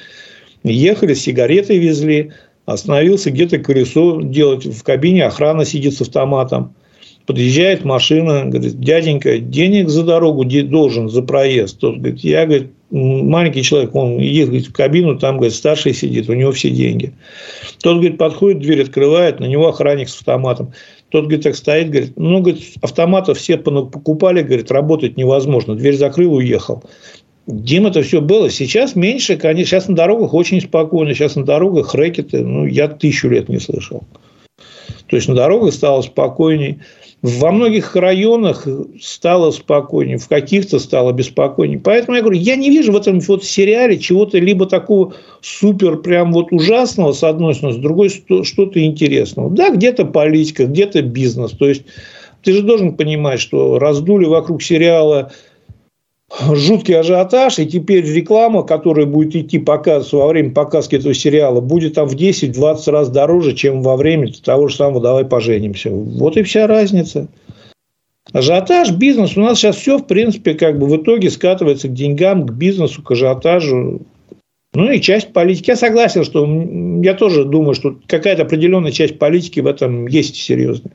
Ехали, сигареты везли, остановился где-то колесо делать в кабине, охрана сидит с автоматом. Подъезжает машина, говорит, дяденька, денег за дорогу должен, за проезд. Тот говорит, я, говорит, маленький человек, он едет в кабину, там, говорит, старший сидит, у него все деньги. Тот, говорит, подходит, дверь открывает, на него охранник с автоматом. Тот, говорит, так стоит, говорит, ну, говорит, автоматов все покупали, говорит, работать невозможно. Дверь закрыл, уехал. Дим, это все было. Сейчас меньше, конечно. Сейчас на дорогах очень спокойно. Сейчас на дорогах рэкеты, ну, я тысячу лет не слышал. То есть, на дорогах стало спокойней. Во многих районах стало спокойнее, в каких-то стало беспокойнее. Поэтому я говорю, я не вижу в этом вот сериале чего-то либо такого супер прям вот ужасного с одной стороны, с другой что-то интересного. Да, где-то политика, где-то бизнес. То есть ты же должен понимать, что раздули вокруг сериала жуткий ажиотаж, и теперь реклама, которая будет идти показ, во время показки этого сериала, будет там в 10-20 раз дороже, чем во время того же самого «Давай поженимся». Вот и вся разница. Ажиотаж, бизнес. У нас сейчас все, в принципе, как бы в итоге скатывается к деньгам, к бизнесу, к ажиотажу. Ну и часть политики. Я согласен, что я тоже думаю, что какая-то определенная часть политики в этом есть серьезная.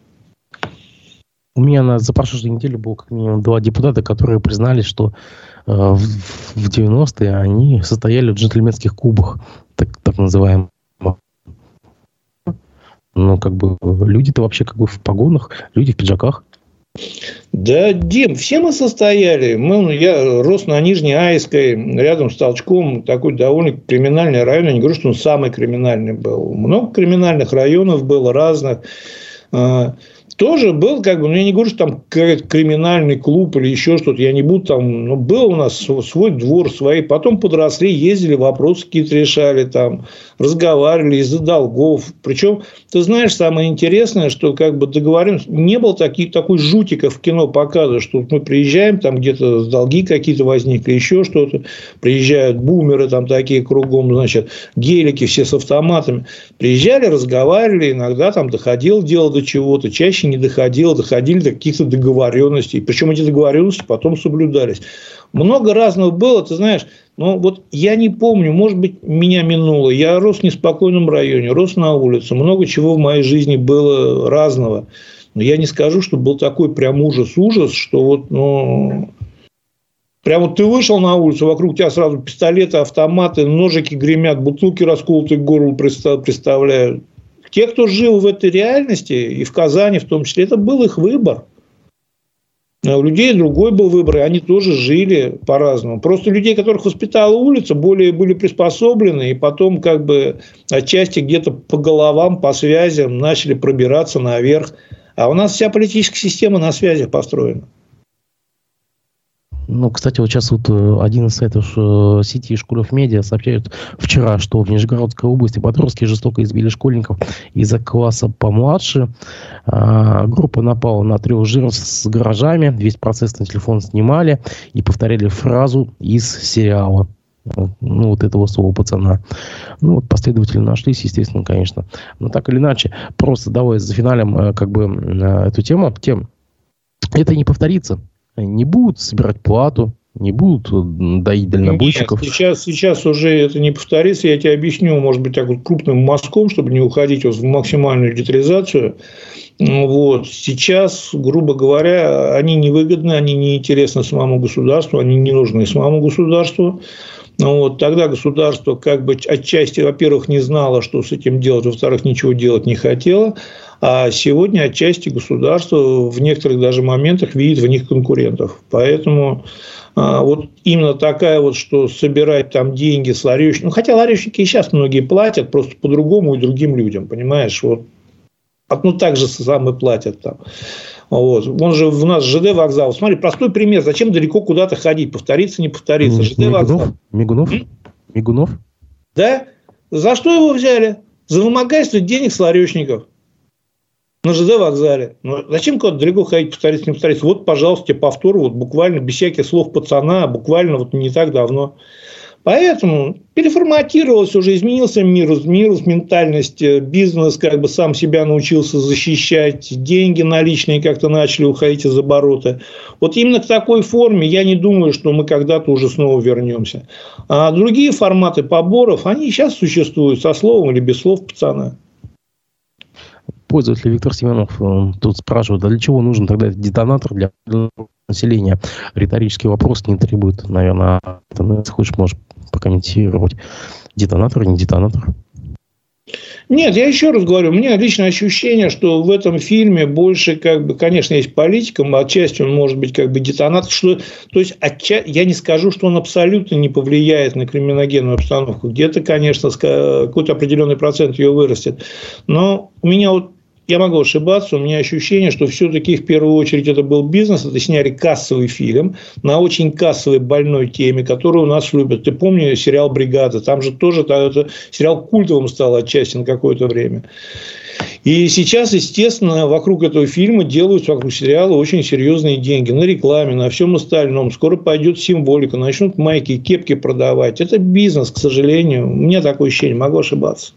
У меня на, за прошлую неделю было как минимум два депутата, которые признали, что э, в, в 90-е они состояли в джентльменских клубах, так, так называемых. Ну, как бы люди-то вообще как бы в погонах, люди в пиджаках. Да, Дим, все мы состояли. Мы, я рос на Нижней Айской, рядом с Толчком, такой довольно криминальный район. Я не говорю, что он самый криминальный был. Много криминальных районов было разных. Тоже был, как бы, ну, я не говорю, что там криминальный клуб или еще что-то, я не буду там, ну, был у нас свой двор, свои, потом подросли, ездили, вопросы какие-то решали, там, разговаривали из-за долгов. Причем, ты знаешь, самое интересное, что, как бы, договоримся, не было таких, такой жутиков в кино показа, что мы приезжаем, там, где-то долги какие-то возникли, еще что-то, приезжают бумеры там такие кругом, значит, гелики все с автоматами. Приезжали, разговаривали, иногда там доходило дело до чего-то, чаще вообще не доходило, доходили до каких-то договоренностей. Причем эти договоренности потом соблюдались. Много разного было, ты знаешь, но вот я не помню, может быть, меня минуло. Я рос в неспокойном районе, рос на улице. Много чего в моей жизни было разного. Но я не скажу, что был такой прям ужас-ужас, что вот, ну, Прям вот ты вышел на улицу, вокруг тебя сразу пистолеты, автоматы, ножики гремят, бутылки расколотые к горлу представляют. Те, кто жил в этой реальности, и в Казани в том числе, это был их выбор. А у людей другой был выбор, и они тоже жили по-разному. Просто людей, которых воспитала улица, более были приспособлены, и потом как бы отчасти где-то по головам, по связям начали пробираться наверх. А у нас вся политическая система на связях построена. Ну, кстати, вот сейчас вот э, один из сайтов э, сети Школов Медиа сообщает вчера, что в Нижегородской области подростки жестоко избили школьников из-за класса помладше. А, группа напала на трех жиров с гаражами, весь процесс на телефон снимали и повторяли фразу из сериала ну, вот этого слова пацана. Ну, вот последователи нашлись, естественно, конечно. Но так или иначе, просто давай за финалем э, как бы эту тему, тем, это не повторится не будут собирать плату, не будут э, доить дальнобойщиков. Нет, сейчас, сейчас уже это не повторится. Я тебе объясню, может быть, так вот крупным мазком, чтобы не уходить вот в максимальную детализацию. Вот. Сейчас, грубо говоря, они невыгодны, они неинтересны самому государству, они не нужны самому государству. Ну, вот, тогда государство как бы отчасти, во-первых, не знало, что с этим делать, во-вторых, ничего делать не хотело. А сегодня отчасти государство в некоторых даже моментах видит в них конкурентов. Поэтому а, вот именно такая вот, что собирать там деньги с ларечников. Ну, хотя ларечники и сейчас многие платят, просто по-другому и другим людям, понимаешь? Вот. Ну, так же сам и платят там. Вот. Он же у нас ЖД вокзал. Смотри, простой пример. Зачем далеко куда-то ходить? Повториться, не повториться. ЖД Мигунов? вокзал. Мигунов? М? Мигунов? Да? За что его взяли? За вымогательство денег с ларечников на ЖД вокзале. Ну, зачем куда-то далеко ходить, повториться, не повториться? Вот, пожалуйста, повтор, вот буквально без всяких слов пацана, буквально вот не так давно. Поэтому переформатировалось уже, изменился мир, изменилась ментальность, э, бизнес как бы сам себя научился защищать, деньги наличные как-то начали уходить из оборота. Вот именно к такой форме я не думаю, что мы когда-то уже снова вернемся. А другие форматы поборов, они сейчас существуют со словом или без слов пацана пользователь Виктор Семенов тут спрашивает, а для чего нужен тогда детонатор для населения? Риторический вопрос не требует, наверное, если хочешь, можешь прокомментировать. Детонатор, не детонатор? Нет, я еще раз говорю, у меня личное ощущение, что в этом фильме больше, как бы, конечно, есть политика, отчасти он может быть как бы детонатор, что, то есть отча... я не скажу, что он абсолютно не повлияет на криминогенную обстановку. Где-то, конечно, какой-то определенный процент ее вырастет. Но у меня вот я могу ошибаться, у меня ощущение, что все-таки в первую очередь это был бизнес, это сняли кассовый фильм на очень кассовой больной теме, которую у нас любят. Ты помнишь сериал «Бригада»? Там же тоже это, сериал культовым стал отчасти на какое-то время. И сейчас, естественно, вокруг этого фильма делаются, вокруг сериала очень серьезные деньги. На рекламе, на всем остальном. Скоро пойдет символика, начнут майки, кепки продавать. Это бизнес, к сожалению. У меня такое ощущение, могу ошибаться.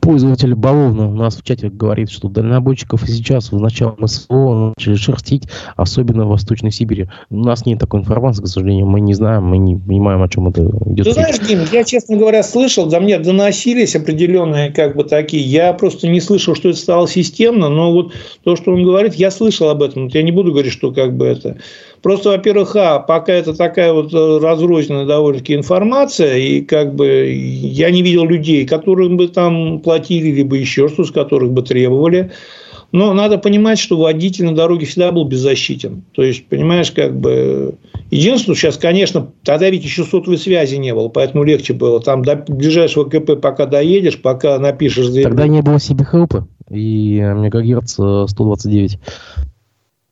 Пользователь Баловна у нас в чате говорит, что дальнобойщиков и сейчас в начале СВО начали шерстить, особенно в Восточной Сибири. У нас нет такой информации, к сожалению, мы не знаем, мы не понимаем, о чем это идет. Ты знаешь, Дим, я, честно говоря, слышал, до меня доносились определенные как бы такие. Я просто не слышал, что это стало системно, но вот то, что он говорит, я слышал об этом. Я не буду говорить, что как бы это Просто, во-первых, а, пока это такая вот э, разрозненная довольно-таки информация, и как бы я не видел людей, которым бы там платили, либо еще что-то, с которых бы требовали. Но надо понимать, что водитель на дороге всегда был беззащитен. То есть, понимаешь, как бы... Единственное, сейчас, конечно, тогда ведь еще сотовой связи не было, поэтому легче было. Там до ближайшего КП пока доедешь, пока напишешь... Тогда не было себе хелпа и мегагерц 129.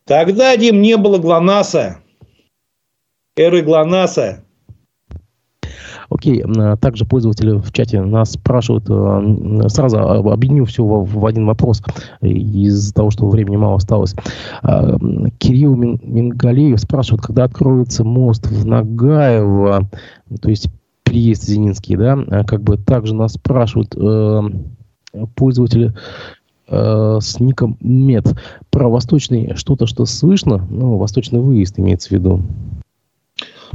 Тогда, Дим, не было ГЛОНАССа, эры ГЛОНАССа. Окей, а также пользователи в чате нас спрашивают, э, сразу объединю все в один вопрос, из-за того, что времени мало осталось. Кирилл Мингалеев спрашивает, когда откроется мост в Нагаево, то есть переезд Зенинский, да, как бы также нас спрашивают э, пользователи э, с ником Мед. Про восточный что-то, что слышно, ну, восточный выезд имеется в виду.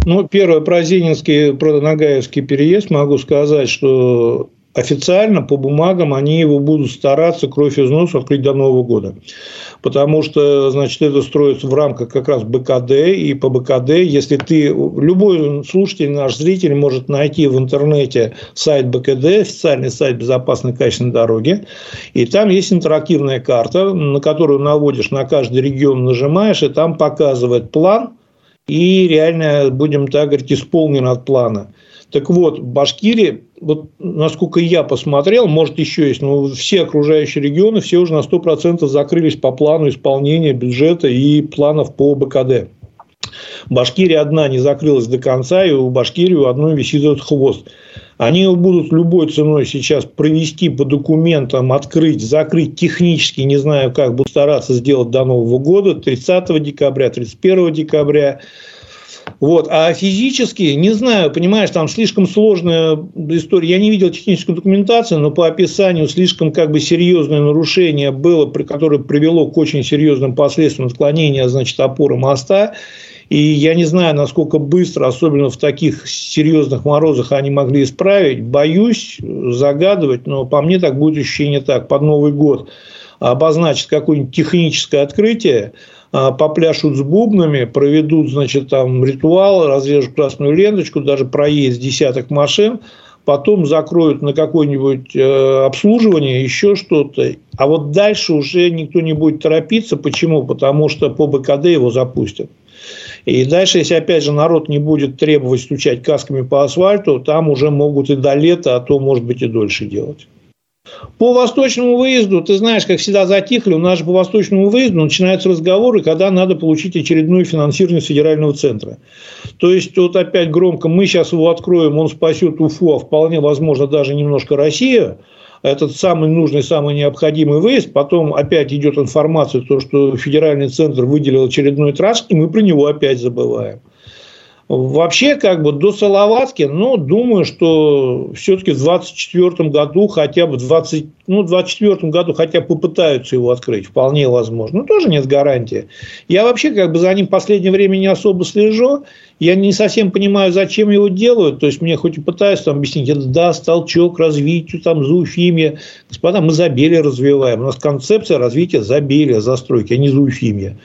Ну, первое, про Зенинский, про Нагаевский переезд могу сказать, что официально по бумагам они его будут стараться кровь из носа открыть до Нового года. Потому что, значит, это строится в рамках как раз БКД. И по БКД, если ты... Любой слушатель, наш зритель может найти в интернете сайт БКД, официальный сайт безопасной качественной дороги. И там есть интерактивная карта, на которую наводишь на каждый регион, нажимаешь, и там показывает план, и реально, будем так говорить, исполнен от плана. Так вот, Башкирия, вот насколько я посмотрел, может еще есть, но все окружающие регионы, все уже на 100% закрылись по плану исполнения бюджета и планов по БКД. Башкирия одна не закрылась до конца, и у Башкирии у одной висит этот хвост. Они будут любой ценой сейчас провести по документам, открыть, закрыть технически, не знаю как, будут стараться сделать до Нового года, 30 декабря, 31 декабря. Вот. А физически, не знаю, понимаешь, там слишком сложная история. Я не видел техническую документацию, но по описанию слишком как бы серьезное нарушение было, которое привело к очень серьезным последствиям отклонения, значит, опоры моста. И я не знаю, насколько быстро, особенно в таких серьезных морозах, они могли исправить. Боюсь загадывать, но по мне так будет ощущение так. Под Новый год обозначить какое-нибудь техническое открытие, а, попляшут с бубнами, проведут, значит, там ритуал, разрежут красную ленточку, даже проедет десяток машин, потом закроют на какое-нибудь э, обслуживание, еще что-то. А вот дальше уже никто не будет торопиться. Почему? Потому что по БКД его запустят. И дальше, если опять же народ не будет требовать стучать касками по асфальту, там уже могут и до лета, а то, может быть, и дольше делать. По восточному выезду, ты знаешь, как всегда затихли, у нас же по восточному выезду начинаются разговоры, когда надо получить очередное финансирование федерального центра. То есть, вот опять громко, мы сейчас его откроем, он спасет Уфу, а вполне возможно даже немножко Россия этот самый нужный, самый необходимый выезд. Потом опять идет информация, то, что федеральный центр выделил очередной трасс, и мы про него опять забываем. Вообще, как бы до Салаватки, ну, думаю, что все-таки в 2024 году хотя бы 20, ну, в 2024 году хотя бы попытаются его открыть, вполне возможно. Но тоже нет гарантии. Я вообще как бы за ним в последнее время не особо слежу. Я не совсем понимаю, зачем его делают. То есть, мне хоть и пытаются там объяснить, это даст толчок развитию, там, зоофимия. Господа, мы забелие развиваем. У нас концепция развития забелия, застройки, а не зоофимия.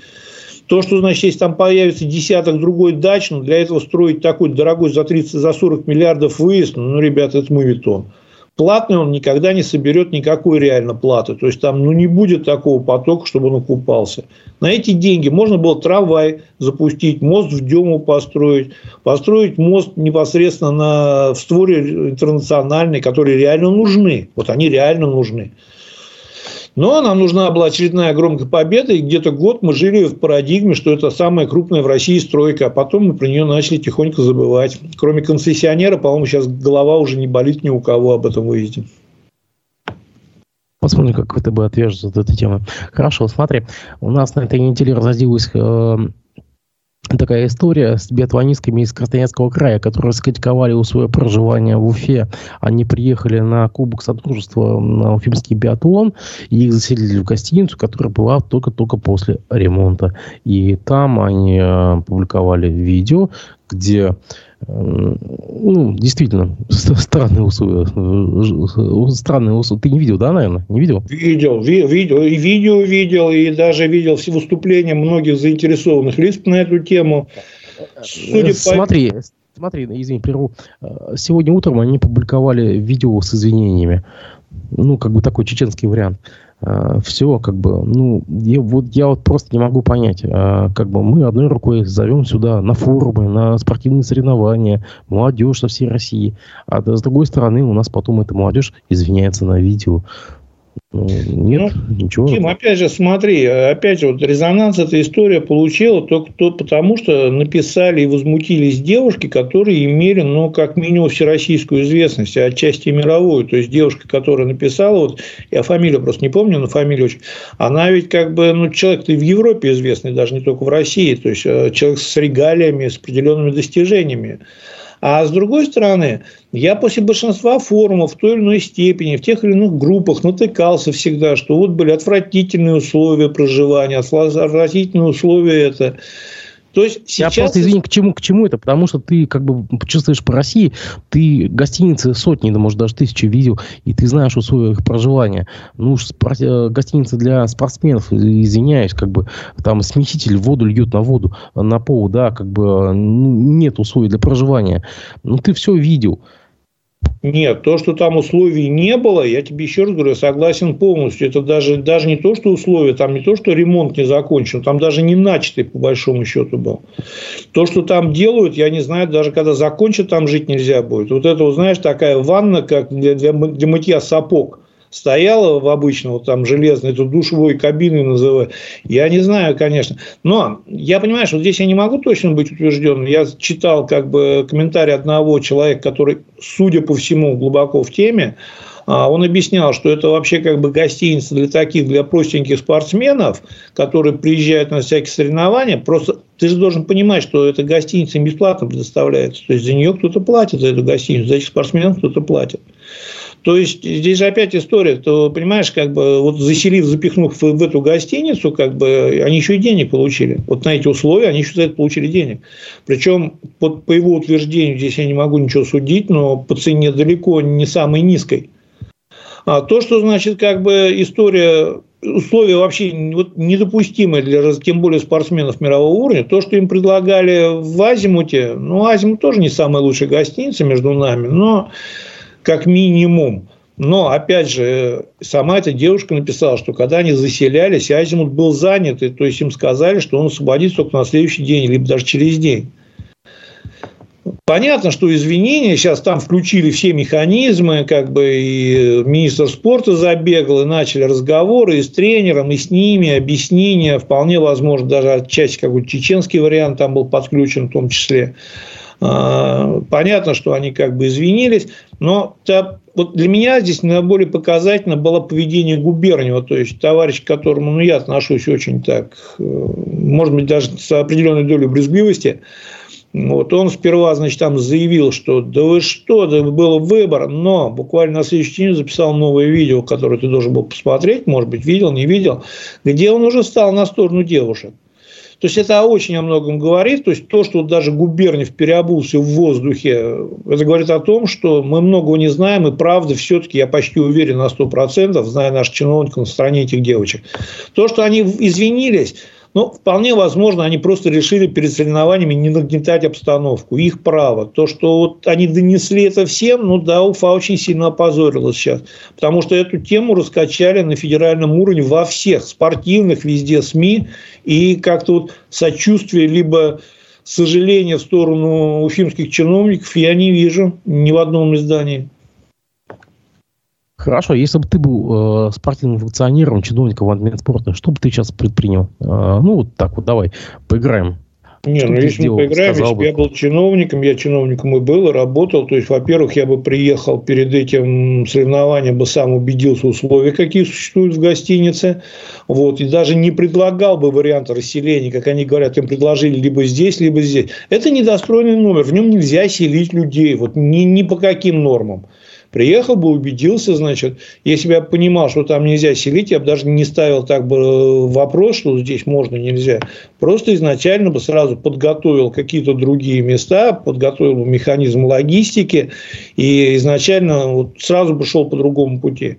То, что, значит, если там появится десяток другой дач, ну, для этого строить такой дорогой за 30, за 40 миллиардов выезд, ну, ребята, это мувитон. Платный он никогда не соберет никакой реально платы. То есть, там ну, не будет такого потока, чтобы он окупался. На эти деньги можно было трамвай запустить, мост в Дему построить, построить мост непосредственно на, в створе интернациональной, которые реально нужны. Вот они реально нужны. Но нам нужна была очередная громкая победа, и где-то год мы жили в парадигме, что это самая крупная в России стройка, а потом мы про нее начали тихонько забывать. Кроме концессионера, по-моему, сейчас голова уже не болит ни у кого об этом выезде. Посмотрим, как ВТБ отвяжется от этой темы. Хорошо, смотри, у нас на этой неделе разразилась э, такая история с биатлонистками из Красноярского края, которые скритиковали у своего проживания в Уфе. Они приехали на Кубок Содружества на Уфимский биатлон, и их заселили в гостиницу, которая была только-только после ремонта. И там они э, публиковали видео, где ну, действительно, странные условия. Странные условия. Ты не видел, да, наверное? Не видел? Видел, ви- видел. И видео видел, и даже видел все выступления многих заинтересованных лиц на эту тему. Судя Смотри, по... смотри, извини, прерву. Сегодня утром они публиковали видео с извинениями. Ну, как бы такой чеченский вариант. А, все, как бы, ну, я, вот я вот просто не могу понять, а, как бы мы одной рукой зовем сюда на форумы, на спортивные соревнования, молодежь со всей России, а с другой стороны у нас потом эта молодежь извиняется на видео. Ну, нет, ну, ничего. Тим, опять же, смотри, опять же, вот резонанс эта история получила только то, потому, что написали и возмутились девушки, которые имели, ну, как минимум, всероссийскую известность, а отчасти мировую. То есть, девушка, которая написала, вот, я фамилию просто не помню, но фамилию очень, она ведь как бы, ну, человек-то и в Европе известный, даже не только в России, то есть, э, человек с регалиями, с определенными достижениями. А с другой стороны, я после большинства форумов в той или иной степени, в тех или иных группах натыкался всегда, что вот были отвратительные условия проживания, отвратительные условия это. То есть сейчас... Я просто, извини, к чему, к чему это? Потому что ты как бы чувствуешь по России, ты гостиницы сотни, да, может, даже тысячи видел, и ты знаешь условия их проживания. Ну, уж э, гостиницы для спортсменов, извиняюсь, как бы там смеситель воду льет на воду, на пол, да, как бы ну, нет условий для проживания. Ну, ты все видел. Нет, то, что там условий не было, я тебе еще раз говорю, согласен полностью. Это даже, даже не то, что условия, там не то, что ремонт не закончен, там даже не начатый, по большому счету, был. То, что там делают, я не знаю, даже когда закончат, там жить нельзя будет. Вот это, вот, знаешь, такая ванна, как для, для, для мытья сапог стояла в обычном, вот там железной, эту душевой кабиной называют. Я не знаю, конечно. Но я понимаю, что здесь я не могу точно быть утвержденным. Я читал как бы комментарий одного человека, который, судя по всему, глубоко в теме. А, он объяснял, что это вообще как бы гостиница для таких, для простеньких спортсменов, которые приезжают на всякие соревнования. Просто ты же должен понимать, что эта гостиница бесплатно предоставляется. То есть за нее кто-то платит, за эту гостиницу, за этих спортсменов кто-то платит. То есть здесь опять история, то понимаешь, как бы вот заселив, запихнув в, эту гостиницу, как бы они еще и денег получили. Вот на эти условия они еще за это получили денег. Причем по, по его утверждению здесь я не могу ничего судить, но по цене далеко не самой низкой. А то, что значит как бы история условия вообще вот, недопустимые для, тем более спортсменов мирового уровня. То, что им предлагали в Азимуте, ну, Азимут тоже не самая лучшая гостиница между нами, но как минимум. Но, опять же, сама эта девушка написала, что когда они заселялись, Азимут был занят, и, то есть им сказали, что он освободится только на следующий день, либо даже через день. Понятно, что извинения, сейчас там включили все механизмы, как бы и министр спорта забегал, и начали разговоры и с тренером, и с ними, объяснения, вполне возможно, даже отчасти какой-то чеченский вариант там был подключен в том числе. А, понятно, что они как бы извинились, но вот для меня здесь наиболее показательно было поведение Губерниева, то есть товарищ, к которому ну, я отношусь очень так, э, может быть, даже с определенной долей брезгливости. Вот он сперва, значит, там заявил, что да вы что, да был выбор, но буквально на следующий день записал новое видео, которое ты должен был посмотреть, может быть, видел, не видел, где он уже стал на сторону девушек. То есть это очень о многом говорит. То есть то, что даже Губерниев переобулся в воздухе, это говорит о том, что мы многого не знаем, и правда все-таки, я почти уверен на 100%, зная наших чиновников на стороне этих девочек. То, что они извинились, ну, вполне возможно, они просто решили перед соревнованиями не нагнетать обстановку. Их право. То, что вот они донесли это всем, ну да, Уфа очень сильно опозорилась сейчас. Потому что эту тему раскачали на федеральном уровне во всех спортивных, везде СМИ. И как-то вот сочувствие либо сожаление в сторону уфимских чиновников я не вижу ни в одном издании. Хорошо, если бы ты был э, спортивным функционером, чиновником в спорта, что бы ты сейчас предпринял? Э, ну, вот так вот, давай, поиграем. Не, что ну если сделал, мы поиграем, если бы я был чиновником, я чиновником и был, и работал, то есть, во-первых, я бы приехал перед этим соревнованием, бы сам убедился в условиях, какие существуют в гостинице, вот, и даже не предлагал бы вариант расселения, как они говорят, им предложили либо здесь, либо здесь. Это недостроенный номер, в нем нельзя селить людей, вот ни, ни по каким нормам. Приехал бы, убедился, значит, если бы я понимал, что там нельзя селить, я бы даже не ставил так бы э, вопрос, что здесь можно, нельзя. Просто изначально бы сразу подготовил какие-то другие места, подготовил бы механизм логистики и изначально вот сразу бы шел по другому пути.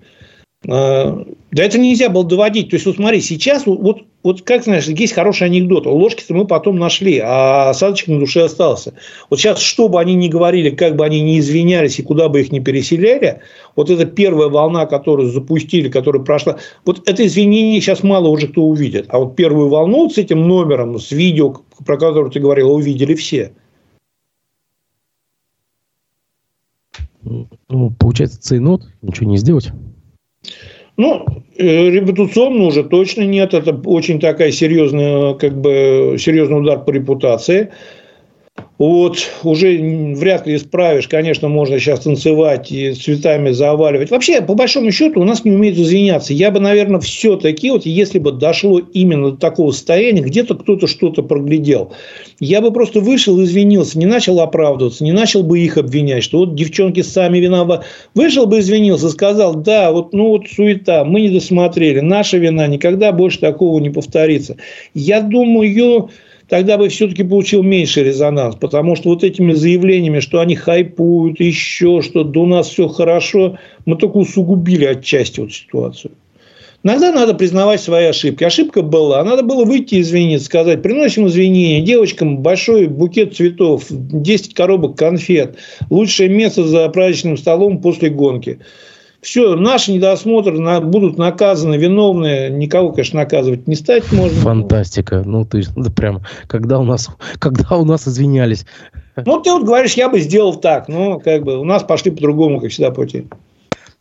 А, да это нельзя было доводить. То есть, вот смотри, сейчас, вот, вот как знаешь, есть хороший анекдот. Ложки-то мы потом нашли, а осадочек на душе остался. Вот сейчас, что бы они ни говорили, как бы они ни извинялись и куда бы их ни переселяли, вот эта первая волна, которую запустили, которая прошла, вот это извинение сейчас мало уже кто увидит. А вот первую волну с этим номером, с видео, про которое ты говорил, увидели все. Ну, получается, цейнот, ничего не сделать. Ну, э, репутационно уже точно нет. Это очень такая серьезная, как бы, серьезный удар по репутации. Вот, уже вряд ли исправишь. Конечно, можно сейчас танцевать и цветами заваливать. Вообще, по большому счету, у нас не умеют извиняться. Я бы, наверное, все-таки, вот если бы дошло именно до такого состояния, где-то кто-то что-то проглядел, я бы просто вышел извинился, не начал оправдываться, не начал бы их обвинять, что вот девчонки сами виноваты. Вышел бы, извинился, сказал, да, вот, ну вот суета, мы не досмотрели, наша вина, никогда больше такого не повторится. Я думаю, тогда бы все-таки получил меньше резонанс. Потому что вот этими заявлениями, что они хайпуют, еще что, да у нас все хорошо, мы только усугубили отчасти вот ситуацию. Иногда надо признавать свои ошибки. Ошибка была. Надо было выйти извиниться, сказать, приносим извинения. Девочкам большой букет цветов, 10 коробок конфет. Лучшее место за праздничным столом после гонки. Все, наши недосмотры будут наказаны, виновные. Никого, конечно, наказывать не стать можно. Фантастика. Ну, то есть, да прям, когда у нас, когда у нас извинялись. Ну, ты вот говоришь, я бы сделал так. Ну, как бы, у нас пошли по-другому, как всегда, пути.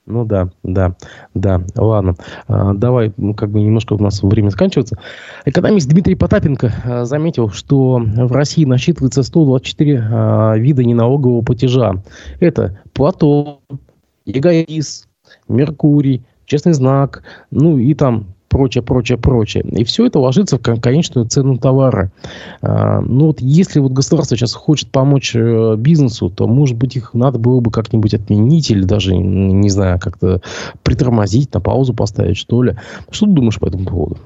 Ну да, да, да. Ладно, а, давай, ну, как бы немножко у нас время заканчивается. Экономист Дмитрий Потапенко а, заметил, что в России насчитывается 124 а, вида неналогового платежа. Это Платон, эгоист, Меркурий, честный знак, ну и там прочее, прочее, прочее. И все это ложится в конечную цену товара. А, ну вот если вот государство сейчас хочет помочь э, бизнесу, то, может быть, их надо было бы как-нибудь отменить или даже, не знаю, как-то притормозить, на паузу поставить, что ли. Что ты думаешь по этому поводу?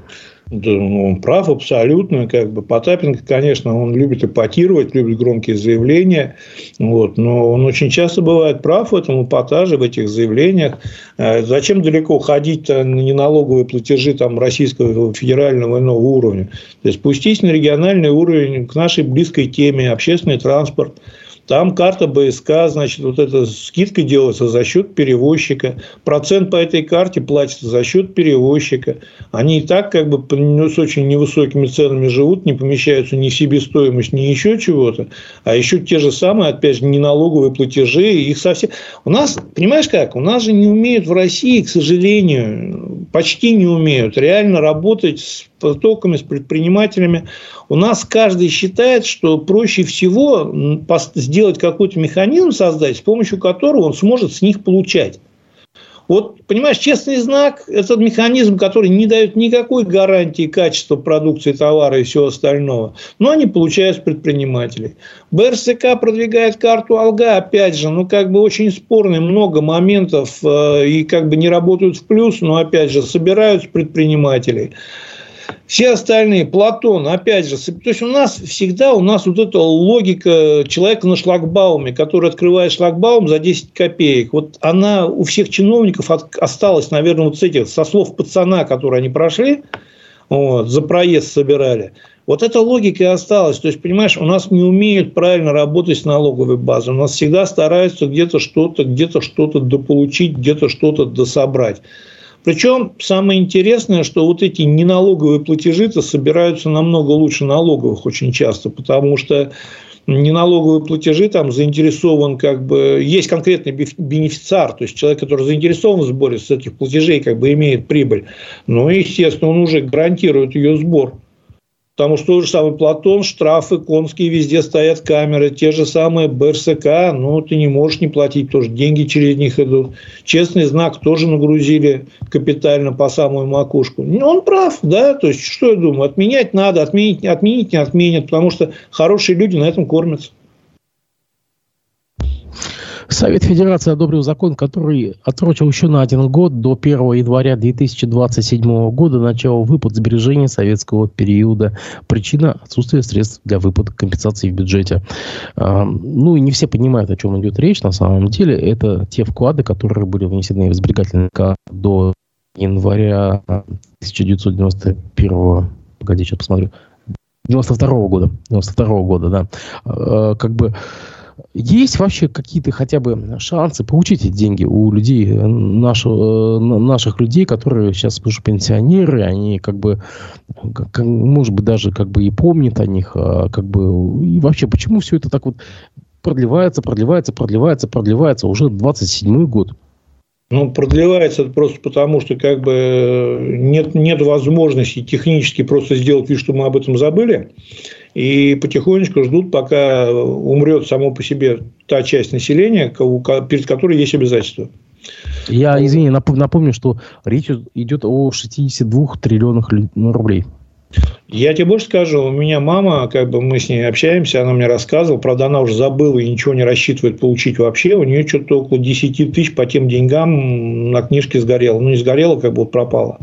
Да, он прав абсолютно. Как бы Потапенко, конечно, он любит эпатировать, любит громкие заявления. Вот, но он очень часто бывает прав в этом эпатаже, в этих заявлениях. Э, зачем далеко ходить на неналоговые платежи там, российского федерального иного уровня? То есть, спустись на региональный уровень к нашей близкой теме общественный транспорт – там карта БСК, значит, вот эта скидка делается за счет перевозчика. Процент по этой карте платится за счет перевозчика. Они и так как бы с очень невысокими ценами живут, не помещаются ни в себестоимость, ни еще чего-то. А еще те же самые, опять же, не налоговые платежи. Их совсем... У нас, понимаешь как, у нас же не умеют в России, к сожалению, почти не умеют реально работать с потоками, с предпринимателями. У нас каждый считает, что проще всего сделать какой-то механизм, создать, с помощью которого он сможет с них получать. Вот, понимаешь, честный знак – это механизм, который не дает никакой гарантии качества продукции, товара и всего остального. Но они получают с предпринимателей. БРСК продвигает карту Алга, опять же, ну, как бы очень спорный, много моментов, э, и как бы не работают в плюс, но, опять же, собирают с предпринимателей. Все остальные, Платон, опять же, то есть у нас всегда у нас вот эта логика человека на шлагбауме, который открывает шлагбаум за 10 копеек. Вот она у всех чиновников осталась, наверное, вот с этих, со слов пацана, которые они прошли, вот, за проезд собирали. Вот эта логика и осталась. То есть, понимаешь, у нас не умеют правильно работать с налоговой базой. У нас всегда стараются где-то что-то, где-то что-то дополучить, где-то что-то дособрать. Причем самое интересное, что вот эти неналоговые платежи-то собираются намного лучше налоговых очень часто, потому что неналоговые платежи там заинтересован как бы есть конкретный бенефициар, то есть человек, который заинтересован в сборе с этих платежей, как бы имеет прибыль. Но, естественно, он уже гарантирует ее сбор. Потому что тот же самый Платон, штрафы конские, везде стоят камеры, те же самые БРСК, ну, ты не можешь не платить, тоже деньги через них идут. Честный знак тоже нагрузили капитально по самую макушку. Ну, он прав, да, то есть, что я думаю, отменять надо, отменить, отменить не отменят, потому что хорошие люди на этом кормятся. Совет Федерации одобрил закон, который отсрочил еще на один год до 1 января 2027 года начало выплат сбережений советского периода. Причина – отсутствие средств для выплаты компенсации в бюджете. А, ну и не все понимают, о чем идет речь. На самом деле это те вклады, которые были внесены в сберегательный до января 1991 погоди, сейчас посмотрю, 92 -го года, 92 -го года, да, а, как бы есть вообще какие-то хотя бы шансы получить эти деньги у людей, э, нашего, э, наших людей, которые сейчас уже пенсионеры, они как бы, как, может быть, даже как бы и помнят о них, а как бы, и вообще, почему все это так вот продлевается, продлевается, продлевается, продлевается уже 27-й год? Ну, продлевается это просто потому, что как бы э, нет, нет возможности технически просто сделать вид, что мы об этом забыли. И потихонечку ждут, пока умрет само по себе та часть населения, перед которой есть обязательства. Я, извини, напомню, что речь идет о 62 триллионах ну, рублей. Я тебе больше скажу, у меня мама, как бы мы с ней общаемся, она мне рассказывала, правда, она уже забыла и ничего не рассчитывает получить вообще, у нее что-то около 10 тысяч по тем деньгам на книжке сгорело. Ну, не сгорело, как бы вот пропало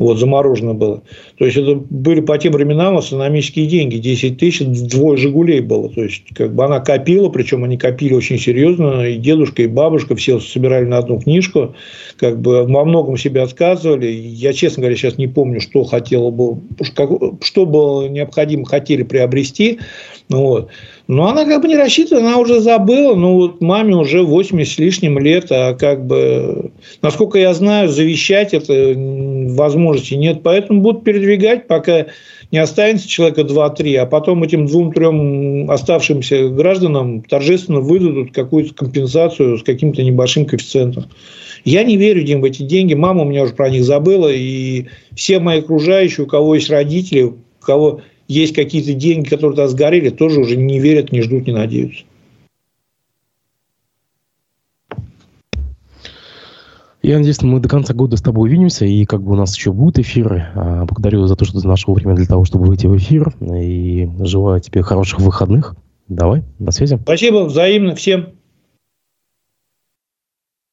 вот, заморожено было. То есть, это были по тем временам астрономические деньги. 10 тысяч, двое «Жигулей» было. То есть, как бы она копила, причем они копили очень серьезно. И дедушка, и бабушка все собирали на одну книжку. Как бы во многом себе отказывали. Я, честно говоря, сейчас не помню, что хотела бы, что было необходимо, хотели приобрести. Вот. Но она как бы не рассчитывала, она уже забыла. Ну, вот маме уже 80 с лишним лет, а как бы, насколько я знаю, завещать это возможности нет. Поэтому будут передвигать, пока не останется человека 2-3, а потом этим двум-трем оставшимся гражданам торжественно выдадут какую-то компенсацию с каким-то небольшим коэффициентом. Я не верю, Дим, в эти деньги. Мама у меня уже про них забыла. И все мои окружающие, у кого есть родители, у кого есть какие-то деньги, которые туда сгорели, тоже уже не верят, не ждут, не надеются. Я надеюсь, мы до конца года с тобой увидимся, и как бы у нас еще будут эфиры. А, благодарю за то, что ты нашел время для того, чтобы выйти в эфир. И желаю тебе хороших выходных. Давай, на связи. Спасибо, взаимно всем.